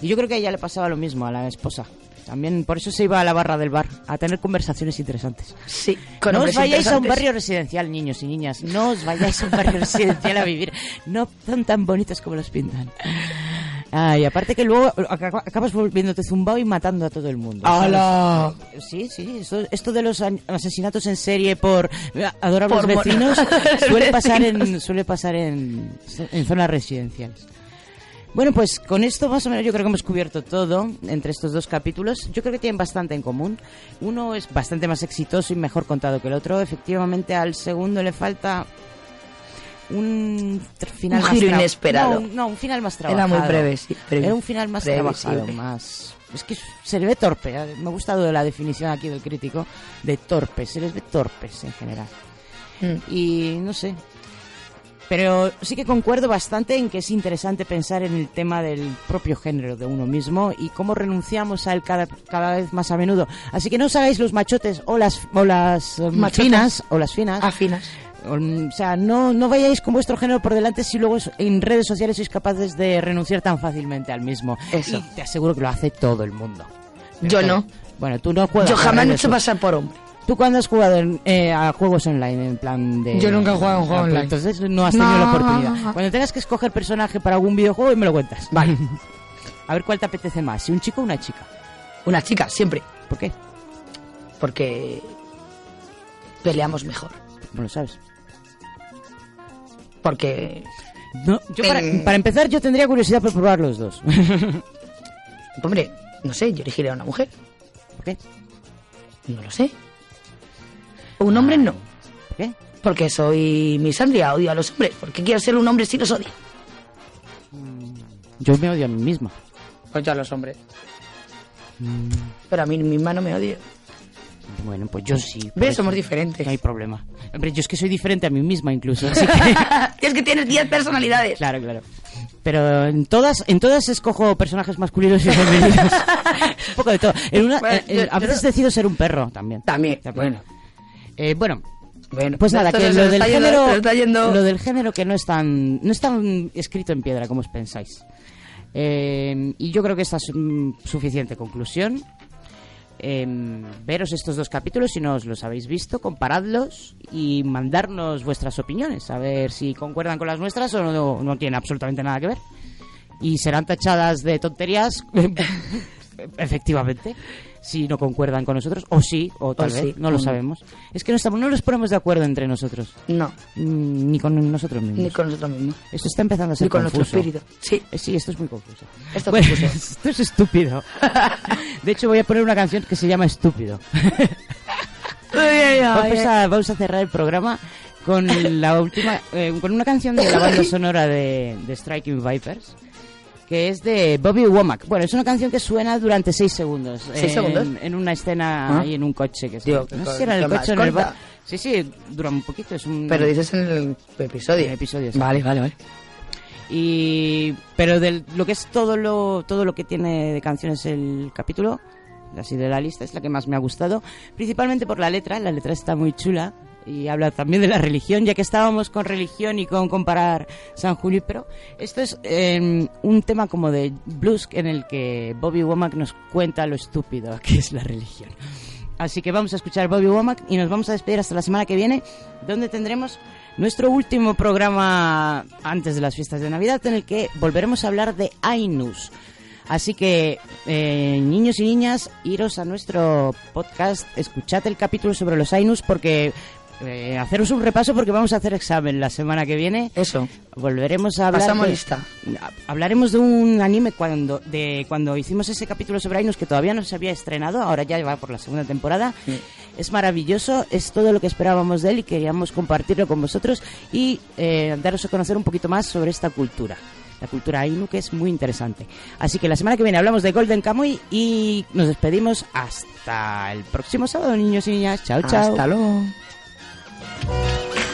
Y yo creo que a ella le pasaba lo mismo, a la esposa. También por eso se iba a la barra del bar, a tener conversaciones interesantes. Sí. Con no os vayáis a un barrio residencial, niños y niñas. No os vayáis a un barrio residencial a vivir. No son tan bonitos como los pintan. Ay, aparte que luego aca- acabas volviéndote zumbao y matando a todo el mundo. ¡Hala! Sí, sí, esto, esto de los asesinatos en serie por adorables Por vecinos suele pasar en suele pasar en, en zonas residenciales. Bueno, pues con esto más o menos yo creo que hemos cubierto todo entre estos dos capítulos. Yo creo que tienen bastante en común. Uno es bastante más exitoso y mejor contado que el otro. Efectivamente, al segundo le falta un final Un más giro inesperado. No, un- no, un final más Era trabajado. muy breve, sí, Era un final más trabajado, más... Es que se le ve torpe. ¿eh? Me ha gustado la definición aquí del crítico de torpe. Se les ve torpes en general. Mm. Y no sé. Pero sí que concuerdo bastante en que es interesante pensar en el tema del propio género de uno mismo y cómo renunciamos a él cada, cada vez más a menudo. Así que no os hagáis los machotes o las, o las eh, Machotas. finas o las finas. Ah, finas. O sea, no, no vayáis con vuestro género por delante si luego en redes sociales sois capaces de renunciar tan fácilmente al mismo. Eso. Y te aseguro que lo hace todo el mundo. Yo no. Bueno, tú no juegas. Yo jamás me he hecho pasar por hombre. ¿Tú cuándo has jugado en- eh, a juegos online en plan de...? Yo nunca he jugado a un juego Ah, pues online. Entonces no has tenido No. la oportunidad. Cuando tengas que escoger personaje para algún videojuego, me lo cuentas. Vale. A ver cuál te apetece más, si un chico o una chica. Una chica, siempre. ¿Por qué? Porque peleamos mejor. No lo sabes. Porque, No, yo para, empezar, yo tendría curiosidad por probar los dos. hombre, no sé, yo elegiría a una mujer. ¿Por qué? No lo sé. Un hombre no. ¿Por qué? Porque soy misandria, odio a los hombres. Porque quiero ser un hombre si los odio. Yo me odio a mí misma. Yo a los hombres. Pero a mí misma no me odio. Bueno, pues yo sí. ¿Ves? Somos diferentes. No hay problema. Hombre, yo es que soy diferente a mí misma incluso, así que... es que tienes 10 personalidades. Claro, claro. Pero en todas, en todas escojo personajes masculinos y femeninos. un poco de todo. En una- Bueno, en- en- yo- a veces yo- decido ser un perro también. También, bueno. Eh, bueno, Bueno, pues nada, que lo del, yendo- género, yendo- lo del género que no es tan, no es tan escrito en piedra como os pensáis. Eh, y yo creo que esta es mm, suficiente conclusión. Eh, veros estos dos capítulos si no os los habéis visto, comparadlos y mandarnos vuestras opiniones, a ver si concuerdan con las nuestras o no, no tienen absolutamente nada que ver. Y serán tachadas de tonterías, efectivamente, si no concuerdan con nosotros, o sí, o tal O vez, sí, no lo no. sabemos. Es que no, estamos, no nos ponemos de acuerdo entre nosotros, No, Mm, ni con nosotros mismos. ni con nosotros mismos. Esto está empezando a ser Ni con nuestro confuso. espíritu. Sí. Eh, Sí, esto es muy confuso. Esto es Bueno, confuso. esto es estúpido. De hecho, voy a poner una canción que se llama Estúpido. Vamos a, vamos a cerrar el programa con la última, eh, con una canción de la banda sonora de, de Striking Vipers, que es de Bobby Womack. Bueno, es una canción que suena durante seis segundos. ¿Seis en, segundos? En una escena Ah. ahí en un coche. Que Digo, no sé si era en el coche en el bar. Sí, sí, dura un poquito. Es un, Pero dices en el episodio. En el episodio, sí. Vale, vale, vale. Y pero de lo que es todo lo todo lo que tiene de canciones el capítulo, así de la lista es la que más me ha gustado, principalmente por la letra, la letra está muy chula y habla también de la religión, ya que estábamos con religión y con comparar San Junípero. Esto es eh, un tema como de blues en el que Bobby Womack nos cuenta lo estúpido que es la religión. Así que vamos a escuchar Bobby Womack y nos vamos a despedir hasta la semana que viene, donde tendremos nuestro último programa antes de las fiestas de Navidad, en el que volveremos a hablar de Ainus. Así que, eh, niños y niñas, iros a nuestro podcast, escuchad el capítulo sobre los Ainus, porque eh, haceros un repaso porque vamos a hacer examen la semana que viene. Eso. Volveremos a hablar. Pasamos de- lista. Hablaremos de un anime cuando de cuando hicimos ese capítulo sobre Ainus que todavía no se había estrenado, ahora ya va por la segunda temporada. Es maravilloso, es todo lo que esperábamos de él y queríamos compartirlo con vosotros y eh, daros a conocer un poquito más sobre esta cultura. La cultura Ainu, que es muy interesante. Así que la semana que viene hablamos de Golden Kamuy y nos despedimos hasta el próximo sábado, niños y niñas. Chao, chao. Hasta luego. Bye.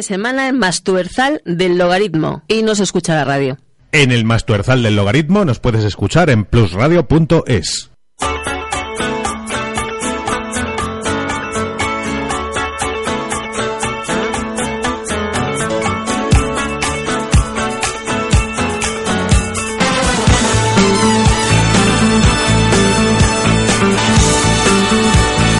De semana en Mastuerzal del Logaritmo y nos escucha la radio. En el Mastuerzal del Logaritmo nos puedes escuchar en plusradio.es.